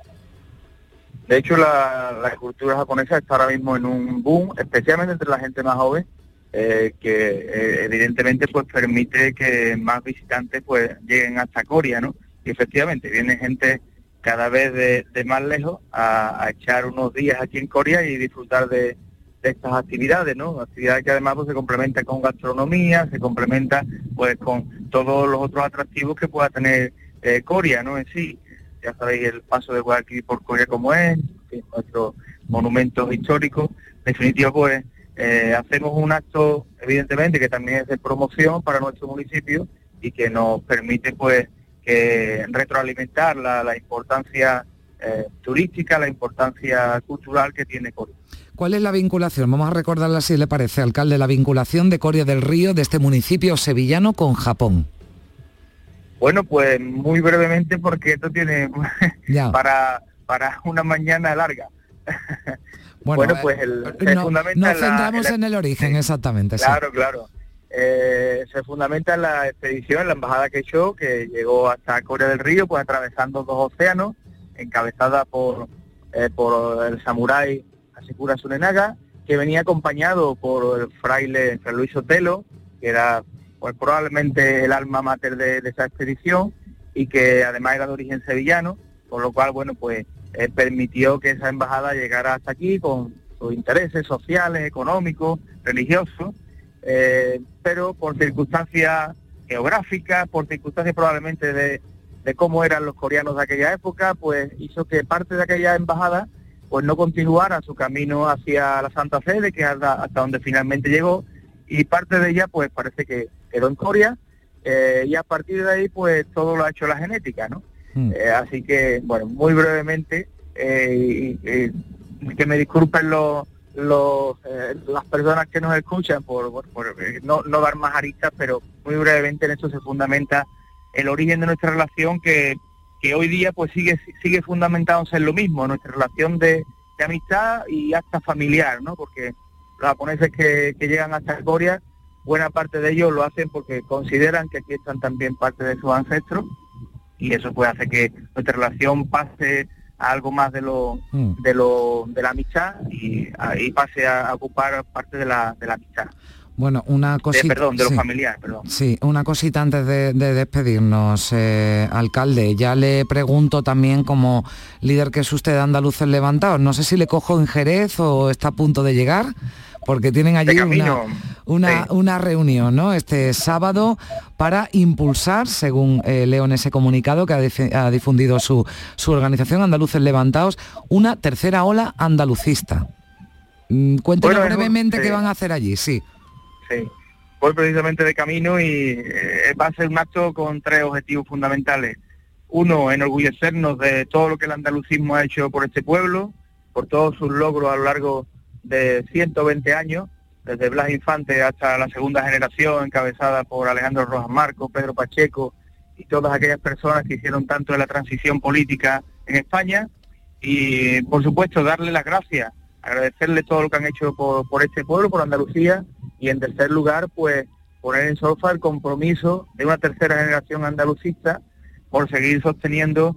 De hecho, la, cultura japonesa está ahora mismo en un boom, especialmente entre la gente más joven, eh, que eh, evidentemente pues permite que más visitantes pues lleguen hasta Corea, ¿no? Y efectivamente viene gente cada vez de, más lejos a, echar unos días aquí en Corea y disfrutar de, estas actividades, ¿no? Actividades que además pues, se complementan con gastronomía, se complementa pues con todos los otros atractivos que pueda tener eh, Corea, ¿no? En sí, ya sabéis el paso de Guadalquivir por Corea como es, nuestros monumentos históricos. En definitiva, pues eh, hacemos un acto, evidentemente, que también es de promoción para nuestro municipio y que nos permite pues retroalimentar la, importancia eh, turística, la importancia cultural que tiene Coria. ¿Cuál es la vinculación? Vamos a recordarla si le parece, alcalde, la vinculación de Coria del Río, de este municipio sevillano con Japón. Bueno, pues muy brevemente porque esto tiene [laughs] para, para una mañana larga. [laughs] Bueno, pues el, nos centramos en, el origen, [laughs] exactamente. Claro, claro. Eh, se fundamenta en la expedición, la embajada Quechó, que llegó hasta Corea del Río, pues atravesando dos océanos, encabezada por, eh, por el samurái Asikura Sunenaga, que venía acompañado por el fraile Fray Luis Otelo, que era pues probablemente el alma mater de, esa expedición y que además era de origen sevillano, por lo cual, bueno, pues eh, permitió que esa embajada llegara hasta aquí con sus intereses sociales, económicos, religiosos, eh, pero por circunstancias geográficas, por circunstancias probablemente de, de cómo eran los coreanos de aquella época, pues hizo que parte de aquella embajada pues no continuara su camino hacia la Santa Sede, que hasta, hasta donde finalmente llegó, y parte de ella pues parece que quedó en Corea, eh, y a partir de ahí pues todo lo ha hecho la genética, ¿no? Hmm. Eh, así que, bueno, muy brevemente, eh, y- y que me disculpen los, los, eh, las personas que nos escuchan por, eh, no, no dar más aristas, pero muy brevemente en esto se fundamenta el origen de nuestra relación que, hoy día pues sigue sigue fundamentándose en lo mismo, nuestra relación de, amistad y hasta familiar, ¿no? Porque los japoneses que, que llegan hasta Corea, buena parte de ellos lo hacen porque consideran que aquí están también parte de sus ancestros y eso puede hacer que nuestra relación pase a algo más de lo Mm. de lo de la amistad y ahí pase a, a ocupar parte de la, de la amistad Bueno, una De- cosita. perdón de sí. familiar perdón Sí, una cosita antes de, de despedirnos, eh, alcalde. Ya le pregunto también como líder que es usted de Andaluces Levantados. No sé si le cojo en Jerez o está a punto de llegar, porque tienen allí una, una, una reunión, ¿no? Este sábado para impulsar, según eh, leo en ese comunicado que ha, difundido su, su organización Andaluces Levantados, una tercera ola andalucista. Mm, Cuéntenos Bueno, brevemente sí. qué van a hacer allí, sí. Sí, voy precisamente de camino y eh, va a ser un acto con tres objetivos fundamentales. Uno, enorgullecernos de todo lo que el andalucismo ha hecho por este pueblo, por todos sus logros a lo largo de 120 años, desde Blas Infante hasta la segunda generación, encabezada por Alejandro Rojas Marco, Pedro Pacheco y todas aquellas personas que hicieron tanto de la transición política en España. Y, por supuesto, darle las gracias, agradecerle todo lo que han hecho por, por este pueblo, por Andalucía, y en tercer lugar, pues poner en solfa el compromiso de una tercera generación andalucista por seguir sosteniendo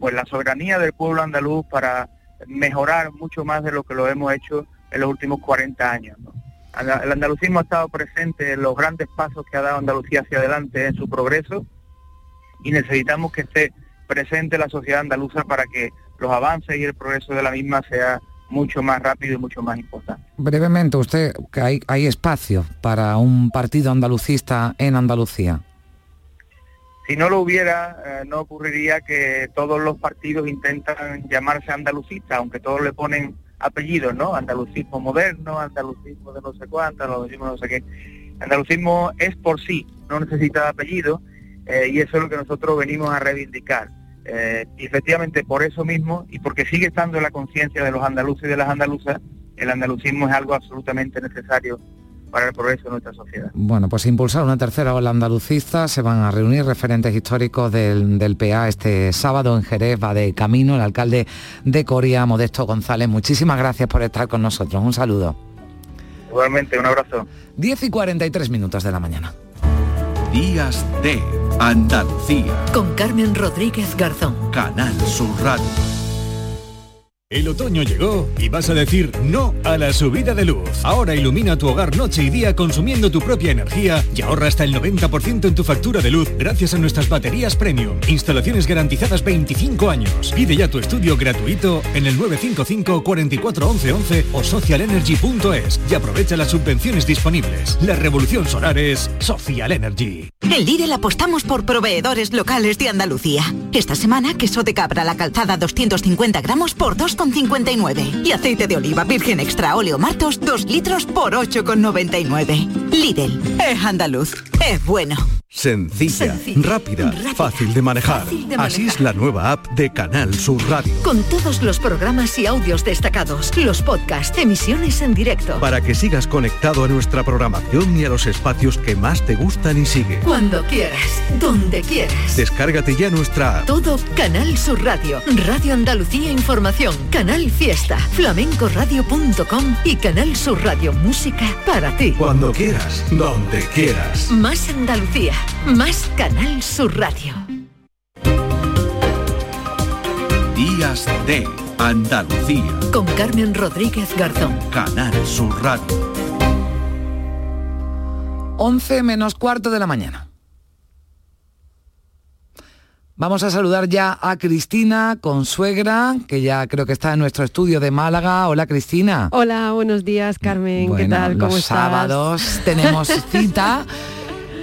pues la soberanía del pueblo andaluz para mejorar mucho más de lo que lo hemos hecho en los últimos 40 años. ¿no? El andalucismo ha estado presente en los grandes pasos que ha dado Andalucía hacia adelante en su progreso y necesitamos que esté presente la sociedad andaluza para que los avances y el progreso de la misma sea mucho más rápido y mucho más importante. Brevemente, usted, que hay, hay espacio para un partido andalucista en Andalucía. Si no lo hubiera, eh, no ocurriría que todos los partidos intentan llamarse andalucistas, aunque todos le ponen apellidos, ¿no? Andalucismo moderno, andalucismo de no sé cuánto, andalucismo no sé qué. Andalucismo es por sí, no necesita apellido, eh, y eso es lo que nosotros venimos a reivindicar. Eh, y efectivamente, por eso mismo, y porque sigue estando en la conciencia de los andaluces y de las andaluzas, el andalucismo es algo absolutamente necesario para el progreso de nuestra sociedad. Bueno, pues impulsar una tercera ola andalucista, se van a reunir referentes históricos del, del PA este sábado en Jerez, va de camino el alcalde de Coria, Modesto González. Muchísimas gracias por estar con nosotros. Un saludo. Igualmente, un abrazo. 10 y 43 minutos de la mañana. Días de Andalucía. Con Carmen Rodríguez Garzón. Canal Sur Radio. El otoño llegó y vas a decir no a la subida de luz. Ahora ilumina tu hogar noche y día consumiendo tu propia energía y ahorra hasta el 90% en tu factura de luz gracias a nuestras baterías premium. Instalaciones garantizadas 25 años. Pide ya tu estudio gratuito en el 955 44 11 11 o socialenergy.es y aprovecha las subvenciones disponibles. La revolución solar es Social Energy. En Lidl apostamos por proveedores locales de Andalucía. Esta semana, queso de cabra la calzada 250 gramos por 2,59. Y aceite de oliva virgen extra óleo martos 2 litros por 8,99. Lidl, es andaluz, es bueno. Sencilla, rápida, fácil de manejar. Fácil de Así manejar. es la nueva app de Canal Sur Radio. Con todos los programas y audios destacados, los podcasts, emisiones en directo. Para que sigas conectado a nuestra programación y a los espacios que más te gustan y sigue. Cuando quieras, donde quieras. Descárgate ya nuestra app. Todo Canal Sur Radio, Radio Andalucía Información, Canal Fiesta, flamencoradio.com y Canal Sur Radio Música para ti. Cuando quieras, donde quieras. Más Andalucía, más Canal Sur Radio. Días de Andalucía. Con Carmen Rodríguez Garzón. Canal Sur Radio. 11 menos cuarto de la mañana. Vamos a saludar ya a Cristina Consuegra, que ya creo que está en nuestro estudio de Málaga. Hola Cristina. Hola, buenos días Carmen, ¿qué tal? ¿Cómo los sábados tenemos [laughs] cita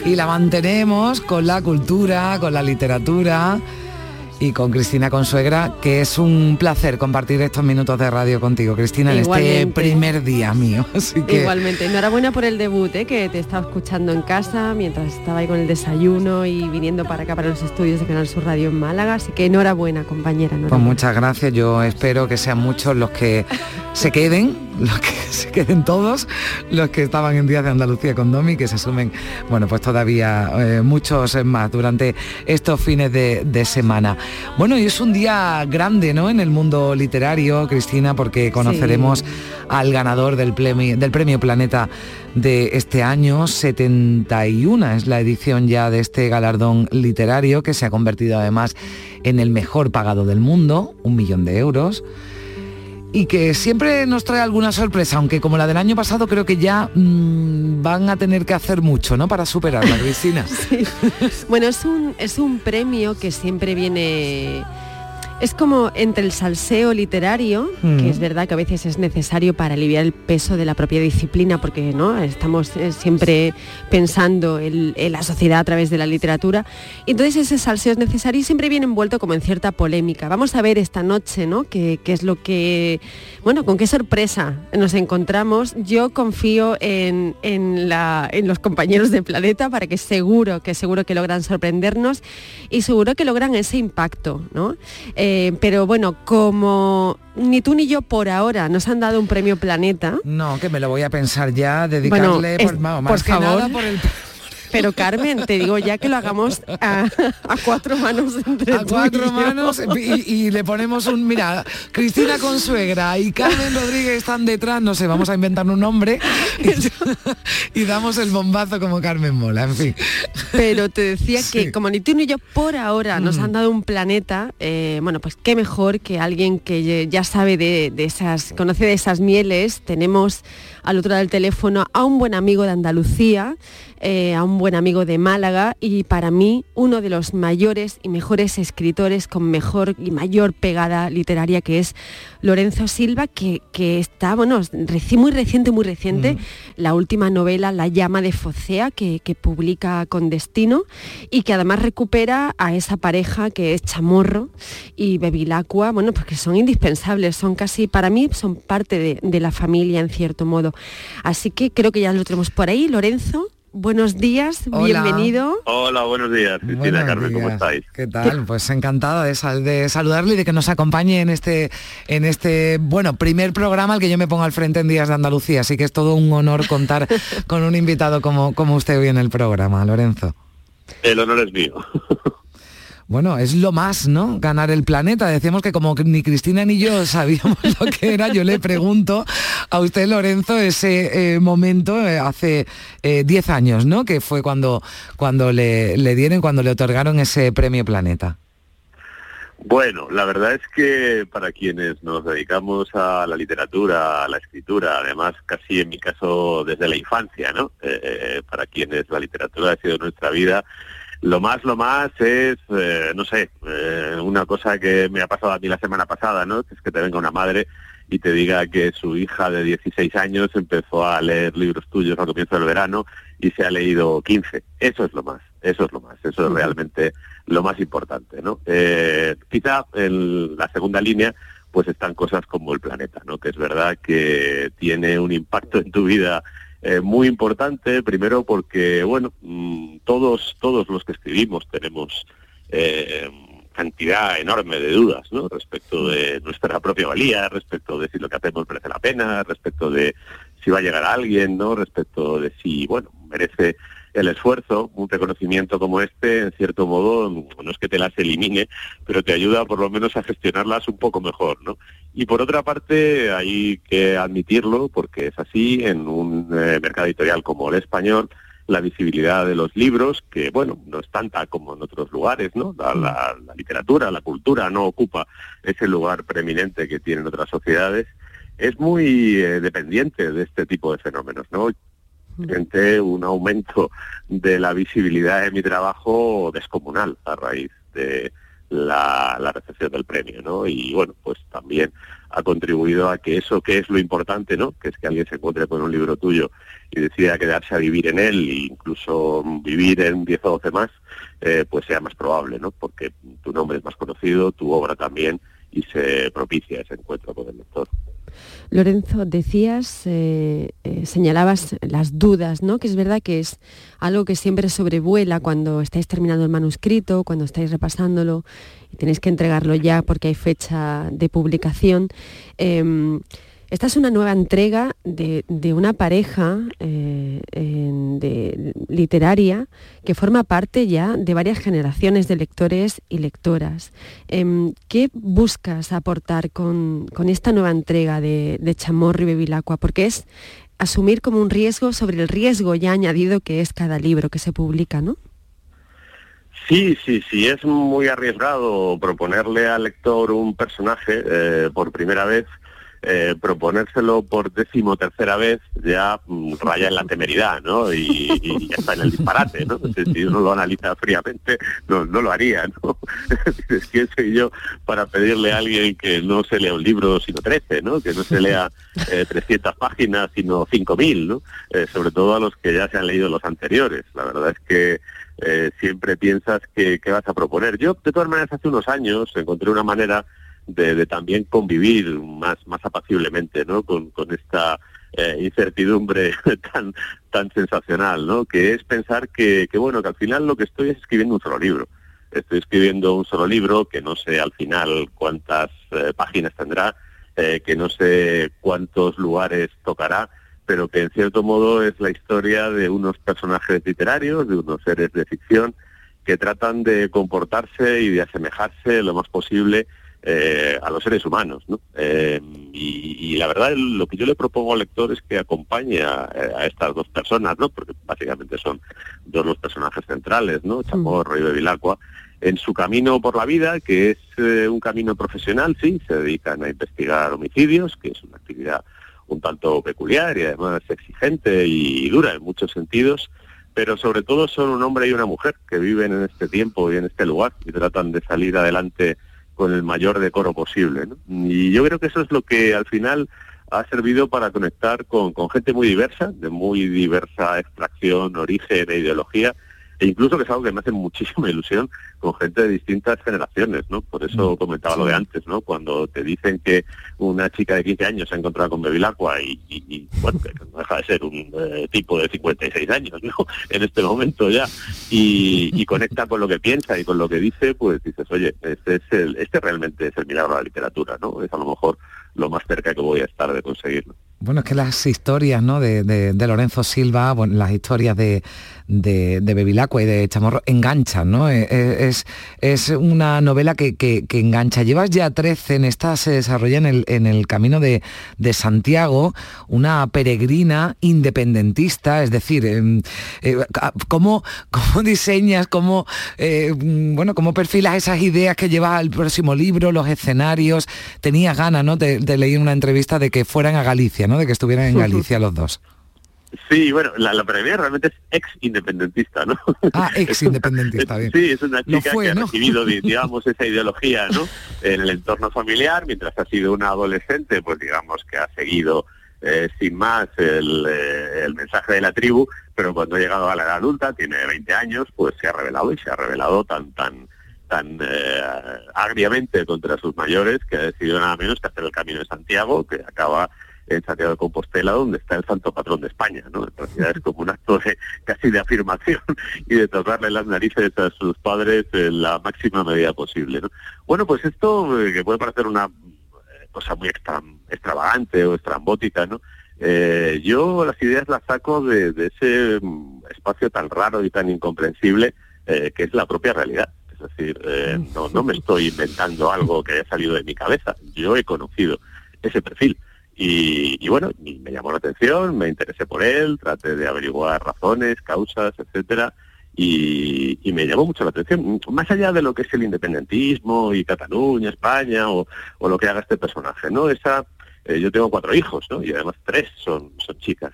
y la mantenemos con la cultura, con la literatura y con Cristina Consuegra, que es un placer compartir estos minutos de radio contigo, Cristina, en este primer día mío. [laughs] Igualmente, enhorabuena por el debut, ¿eh? que te estaba escuchando en casa mientras estaba ahí con el desayuno y viniendo para acá, para los estudios de Canal Sur Radio en Málaga, así que enhorabuena, compañera. Pues muchas gracias, yo espero que sean muchos los que se queden, los que [laughs] se queden todos, los que estaban en Días de Andalucía con Domi, que se sumen, bueno, pues todavía eh, muchos más durante estos fines de semana. Bueno, y es un día grande, ¿no? En el mundo literario, Cristina, porque conoceremos al ganador del premio, del premio Planeta de este año, 71 es la edición ya de este galardón literario que se ha convertido además en el mejor pagado del mundo, un millón de euros y que siempre nos trae alguna sorpresa, aunque como la del año pasado creo que ya mm, van a tener que hacer mucho, ¿no? Para superarla, [laughs] Cristina. Bueno, es un, es un premio que siempre viene es como entre el salseo literario, que mm. es verdad que a veces es necesario para aliviar el peso de la propia disciplina, porque ¿no? estamos eh, siempre pensando en, la sociedad a través de la literatura. Entonces ese salseo es necesario y siempre viene envuelto como en cierta polémica. Vamos a ver esta noche, ¿no? ¿Qué, es lo que, bueno, con qué sorpresa nos encontramos? Yo confío en, la, en los compañeros de Planeta para que seguro, que seguro que logran sorprendernos y seguro que logran ese impacto, ¿no? Eh, pero bueno, como ni tú ni yo por ahora nos han dado un premio Planeta. No, que me lo voy a pensar ya, dedicarle por, más que favor, nada por el pero Carmen, te digo ya que lo hagamos a, cuatro manos entre A cuatro manos y, le ponemos un, mira, Cristina Consuegra y Carmen Rodríguez están detrás, no sé, vamos a inventar un nombre y, [laughs] damos el bombazo como Carmen Mola, en fin. Pero te decía que como ni tú ni yo por ahora nos han mm. dado un planeta, eh, bueno, pues qué mejor que alguien que ya sabe de, de esas, conoce de esas mieles, tenemos al otro lado del teléfono a un buen amigo de Andalucía, eh, a un buen amigo de Málaga y para mí uno de los mayores y mejores escritores con mejor y mayor pegada literaria que es Lorenzo Silva, que, está, bueno, muy reciente, muy reciente, mm. la última novela La llama de Focea, que, publica con Destino y que además recupera a esa pareja que es Chamorro y Bevilacqua, bueno, porque son indispensables, son casi, para mí, son parte de, de la familia en cierto modo. Así que creo que ya lo tenemos por ahí, Lorenzo buenos días, bienvenido. Hola, buenos días, Cristina Carmen, ¿cómo estáis? ¿Qué tal? Pues encantada de, de, saludarle y de que nos acompañe en este, en este, bueno, primer programa al que yo me pongo al frente en Días de Andalucía, así que es todo un honor contar [laughs] con un invitado como, como usted hoy en el programa, Lorenzo. El honor es mío. [laughs] bueno, es lo más, ¿no? Ganar el planeta. Decíamos que como ni Cristina ni yo [laughs] sabíamos lo que era, yo le pregunto a usted, Lorenzo, ese eh, momento eh, hace 10 eh, años, ¿no? Que fue cuando, cuando le, le dieron, cuando le otorgaron ese premio Planeta. Bueno, la verdad es que para quienes nos dedicamos a la literatura, a la escritura, además casi en mi caso desde la infancia, ¿no? para quienes la literatura ha sido nuestra vida, lo más, lo más es, eh, no sé, eh, una cosa que me ha pasado a mí la semana pasada, ¿no? es que te venga una madre y te diga que su hija de 16 años empezó a leer libros tuyos al comienzo del verano y se ha leído 15. Eso es lo más, eso es lo más, eso es realmente lo más importante, ¿no? Eh, quizá en la segunda línea pues están cosas como el planeta, ¿no? Que es verdad que tiene un impacto en tu vida eh, muy importante, primero porque, bueno, mm, todos, todos los que escribimos tenemos eh, cantidad enorme de dudas, ¿no? Respecto de nuestra propia valía, respecto de si lo que hacemos merece la pena, respecto de si va a llegar a alguien, ¿no? Respecto de si, bueno, merece el esfuerzo, un reconocimiento como este, en cierto modo, no es que te las elimine, pero te ayuda por lo menos a gestionarlas un poco mejor, ¿no? Y por otra parte, hay que admitirlo, porque es así, en un eh, mercado editorial como el español, la visibilidad de los libros, que bueno, no es tanta como en otros lugares, ¿no? La, literatura, la cultura no ocupa ese lugar preeminente que tienen otras sociedades, es muy eh, dependiente de este tipo de fenómenos, ¿no? Un aumento de la visibilidad de mi trabajo descomunal a raíz de, la, la recepción del premio, ¿no? Y bueno, pues también ha contribuido a que eso que es lo importante, ¿no? Que es que alguien se encuentre con un libro tuyo y decida quedarse a vivir en él e incluso vivir en 10 o 12 más, eh, pues sea más probable, ¿no? Porque tu nombre es más conocido, tu obra también y se propicia ese encuentro con el lector. Lorenzo, decías, eh, eh, señalabas las dudas, ¿no? Que es verdad que es algo que siempre sobrevuela cuando estáis terminando el manuscrito, cuando estáis repasándolo y tenéis que entregarlo ya porque hay fecha de publicación. Em, esta es una nueva entrega de, una pareja eh, literaria que forma parte ya de varias generaciones de lectores y lectoras. Em, ¿Qué buscas aportar con, esta nueva entrega de, de Chamorro y? Porque es asumir como un riesgo sobre el riesgo ya añadido que es cada libro que se publica, ¿no? Sí, sí, sí, es muy arriesgado proponerle al lector un personaje eh, por primera vez eh, proponérselo por décimo tercera vez ya mm, raya en la temeridad, ¿no? Y, ya está en el disparate, ¿no? Si uno lo analiza fríamente, no, lo haría, ¿no? [laughs] ¿Quién soy yo para pedirle a alguien que no se lea un libro sino 13, ¿no? Que no se lea 300 eh, páginas sino 5.000, ¿no? Eh, sobre todo a los que ya se han leído los anteriores. La verdad es que siempre piensas que, que vas a proponer. Yo, de todas maneras, hace unos años encontré una manera de, también convivir más, más apaciblemente ¿no? con, esta eh, incertidumbre [laughs] tan, tan sensacional, ¿no? que es pensar que, que, bueno, que al final lo que estoy es escribiendo un solo libro. Estoy escribiendo un solo libro que no sé al final cuántas eh, páginas tendrá, eh, que no sé cuántos lugares tocará, pero que en cierto modo es la historia de unos personajes literarios, de unos seres de ficción, que tratan de comportarse y de asemejarse lo más posible eh, a los seres humanos. ¿no? Eh, y, la verdad, lo que yo le propongo al lector es que acompañe a, estas dos personas, ¿no? porque básicamente son dos los personajes centrales, ¿no? Chamorro y Bevilacqua, en su camino por la vida, que es eh, un camino profesional, sí, se dedican a investigar homicidios, que es una actividad un tanto peculiar y además exigente y dura en muchos sentidos, pero sobre todo son un hombre y una mujer que viven en este tiempo y en este lugar y tratan de salir adelante con el mayor decoro posible. Y yo creo que eso es lo que al final ha servido para conectar con, con gente muy diversa, de muy diversa extracción, origen e ideología, e incluso que es algo que me hace muchísima [laughs] ilusión con gente de distintas generaciones, ¿no? Por eso mm, comentaba lo de antes, ¿no? Cuando te dicen que una chica de 15 años se ha encontrado con Bevilacqua y, y, bueno, que no deja de ser un eh, tipo de 56 años, ¿no? [laughs] En este momento ya, y, conecta con lo que piensa y con lo que dice, pues dices, oye, este, es el, este realmente es el milagro de la literatura, ¿no? Es a lo mejor lo más cerca que voy a estar de conseguirlo. Bueno, es que las historias ¿no? de, Lorenzo Silva, las historias de, de, y de Chamorro enganchan, ¿no? Eh, eh, es, es una novela que, engancha. Llevas ya 13, en esta se desarrolla en el, en el camino de, Santiago, una peregrina independentista, es decir, em, eh, ¿cómo, ¿cómo, diseñas, cómo, bueno, cómo perfilas esas ideas que llevas al próximo libro, los escenarios? Tenías ganas, ¿no? Te, te leí en una entrevista de que fueran a Galicia, ¿no? De que estuvieran en Galicia los dos. [laughs] Sí, bueno, la, la realmente es ex independentista, ¿no? Ah, [laughs] ex independentista, bien. Sí, es una chica que ha recibido, [laughs] digamos, esa ideología, ¿no? En el entorno familiar, mientras ha sido una adolescente, pues digamos que ha seguido eh, sin más el, eh, el, mensaje de la tribu, pero cuando ha llegado a la edad adulta, tiene 20 años, pues se ha revelado y se ha revelado tan tan tan eh, agriamente contra sus mayores que ha decidido nada menos que hacer el camino de Santiago, que acaba en Santiago de Compostela, donde está el santo patrón de España, ¿no? En realidad es como un acto de, casi de afirmación [laughs] y de tocarle las narices a sus padres en la máxima medida posible, ¿no? Bueno, pues esto, eh, que puede parecer una eh, cosa muy extravagante o estrambótica, ¿no? Eh, yo las ideas las saco de, ese mm, espacio tan raro y tan incomprensible que es la propia realidad. Es decir, no, no me estoy inventando algo que haya salido de mi cabeza. Yo he conocido ese perfil. Y, bueno, me llamó la atención, me interesé por él, traté de averiguar razones, causas, etcétera, y, me llamó mucho la atención. Más allá de lo que es el independentismo y Cataluña, España o, lo que haga este personaje, ¿no? Esa, eh, yo tengo cuatro hijos, ¿no? Y además tres son, son chicas.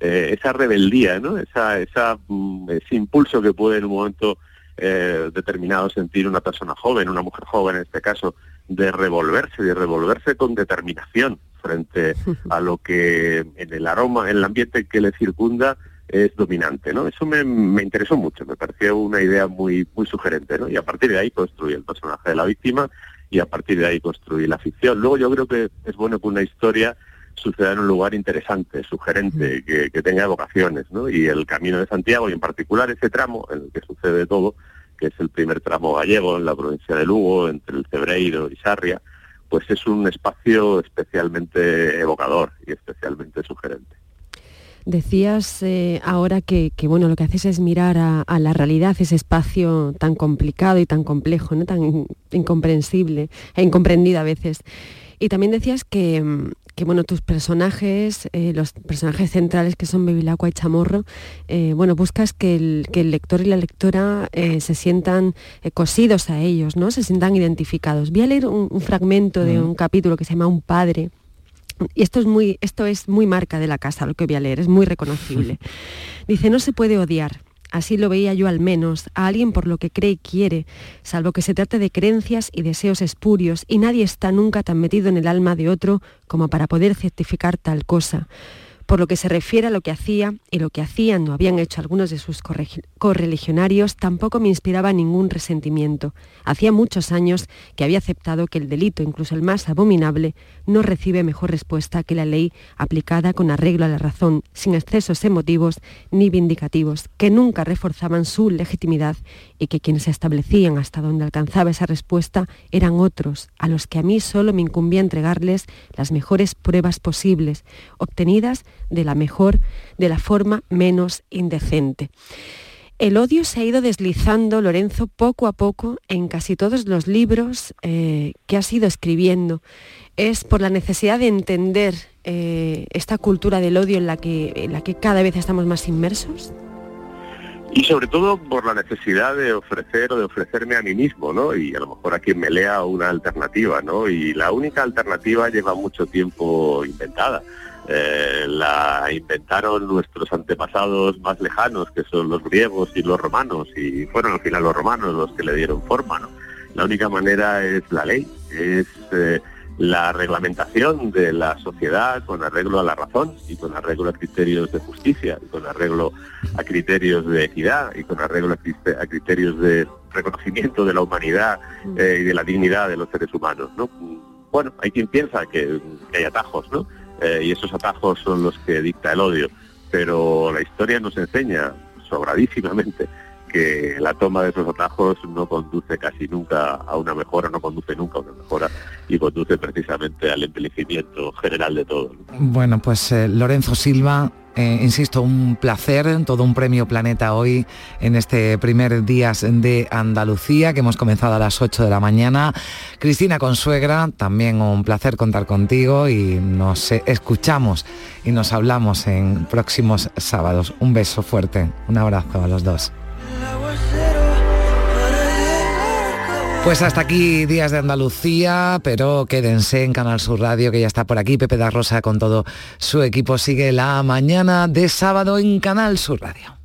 Eh, esa rebeldía, ¿no? Esa, esa, mm, ese impulso que puede en un momento eh, determinado sentir una persona joven, una mujer joven en este caso, de revolverse, de revolverse con determinación frente a lo que en el aroma, en el ambiente que le circunda es dominante, ¿no? Eso me, me interesó mucho, me pareció una idea muy, muy sugerente, ¿no? Y a partir de ahí construí el personaje de la víctima y a partir de ahí construí la ficción. Luego yo creo que es bueno que una historia suceda en un lugar interesante, sugerente, que, que tenga vocaciones, ¿no? Y el Camino de Santiago, y en particular ese tramo en el que sucede todo, que es el primer tramo gallego en la provincia de Lugo, entre el Cebreiro y Sarria, pues es un espacio especialmente evocador y especialmente sugerente. Decías eh, ahora que, bueno, lo que haces es mirar a, la realidad, ese espacio tan complicado y tan complejo, ¿no? tan incomprensible e incomprendido a veces. Y también decías que, bueno, tus personajes, eh, los personajes centrales que son Bevilacqua y Chamorro, eh, bueno, buscas que el, lector y la lectora se sientan cosidos a ellos, ¿no? Se sientan identificados. Voy a leer un, fragmento de un capítulo que se llama Un padre, y esto es muy, esto es muy marca de la casa, lo que voy a leer, es muy reconocible. [laughs] Dice, no se puede odiar, así lo veía yo al menos, a alguien por lo que cree y quiere, salvo que se trate de creencias y deseos espurios, y nadie está nunca tan metido en el alma de otro como para poder certificar tal cosa. Por lo que se refiere a lo que hacía y lo que hacían o habían hecho algunos de sus correligionarios, tampoco me inspiraba ningún resentimiento. Hacía muchos años que había aceptado que el delito, incluso el más abominable, no recibe mejor respuesta que la ley aplicada con arreglo a la razón, sin excesos emotivos ni vindicativos, que nunca reforzaban su legitimidad y que quienes establecían hasta donde alcanzaba esa respuesta eran otros, a los que a mí solo me incumbía entregarles las mejores pruebas posibles, obtenidas de la mejor, de la forma menos indecente. El odio se ha ido deslizando, Lorenzo, poco a poco en casi todos los libros eh, que has ido escribiendo. Es por la necesidad de entender eh, esta cultura del odio en la, que, en la que cada vez estamos más inmersos. Y sobre todo por la necesidad de ofrecer o de ofrecerme a mí mismo, ¿no? Y a lo mejor a quien me lea una alternativa, ¿no? Y la única alternativa lleva mucho tiempo inventada. Eh, la inventaron nuestros antepasados más lejanos, que son los griegos y los romanos, y fueron al final los romanos los que le dieron forma. ¿no? La única manera es la ley, es eh, la reglamentación de la sociedad con arreglo a la razón y con arreglo a criterios de justicia, y con arreglo a criterios de equidad y con arreglo a, criterios de reconocimiento de la humanidad eh, y de la dignidad de los seres humanos. ¿no? Bueno, hay quien piensa que, que hay atajos, ¿no? Eh, y esos atajos son los que dicta el odio. Pero la historia nos enseña sobradísimamente que la toma de esos atajos no conduce casi nunca a una mejora, no conduce nunca a una mejora y conduce precisamente al envejecimiento general de todo. Bueno, pues eh, Lorenzo Silva, eh, insisto, un placer, todo un premio Planeta hoy en este primer día de Andalucía que hemos comenzado a las 8 de la mañana. Cristina Consuegra, también un placer contar contigo y nos escuchamos y nos hablamos en próximos sábados. Un beso fuerte, un abrazo a los dos. Pues hasta aquí Días de Andalucía, pero quédense en Canal Sur Radio, que ya está por aquí. Pepe da Rosa con todo su equipo sigue la mañana de sábado en Canal Sur Radio.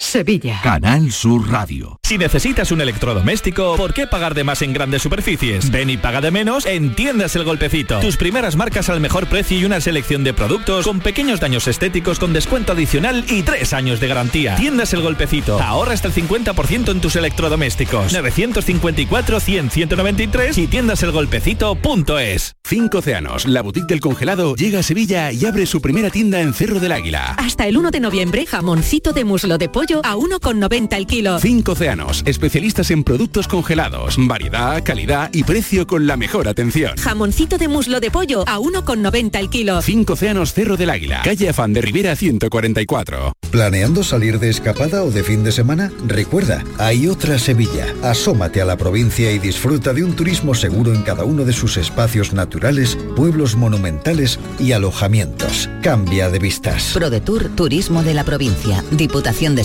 Sevilla. Canal Sur Radio. Si necesitas un electrodoméstico, ¿por qué pagar de más en grandes superficies? Ven y paga de menos en Tiendas El Golpecito. Tus primeras marcas al mejor precio y una selección de productos con pequeños daños estéticos con descuento adicional y tres años de garantía. Tiendas El Golpecito. Ahorra hasta el 50% en tus electrodomésticos. 954-100-193 y tiendaselgolpecito.es. Cinco Océanos, la boutique del congelado, llega a Sevilla y abre su primera tienda en Cerro del Águila. Hasta el 1 de noviembre, jamoncito de muslo de pollo a 1,90 el kilo. Cinco Océanos, especialistas en productos congelados, variedad, calidad y precio con la mejor atención. Jamoncito de muslo de pollo a 1,90 el kilo. Cinco Océanos Cerro del Águila, calle Afán de Rivera 144. ¿Planeando salir de escapada o de fin de semana? Recuerda, hay otra Sevilla. Asómate a la provincia y disfruta de un turismo seguro en cada uno de sus espacios naturales, pueblos monumentales y alojamientos. Cambia de vistas. ProDetour Turismo de la Provincia, Diputación de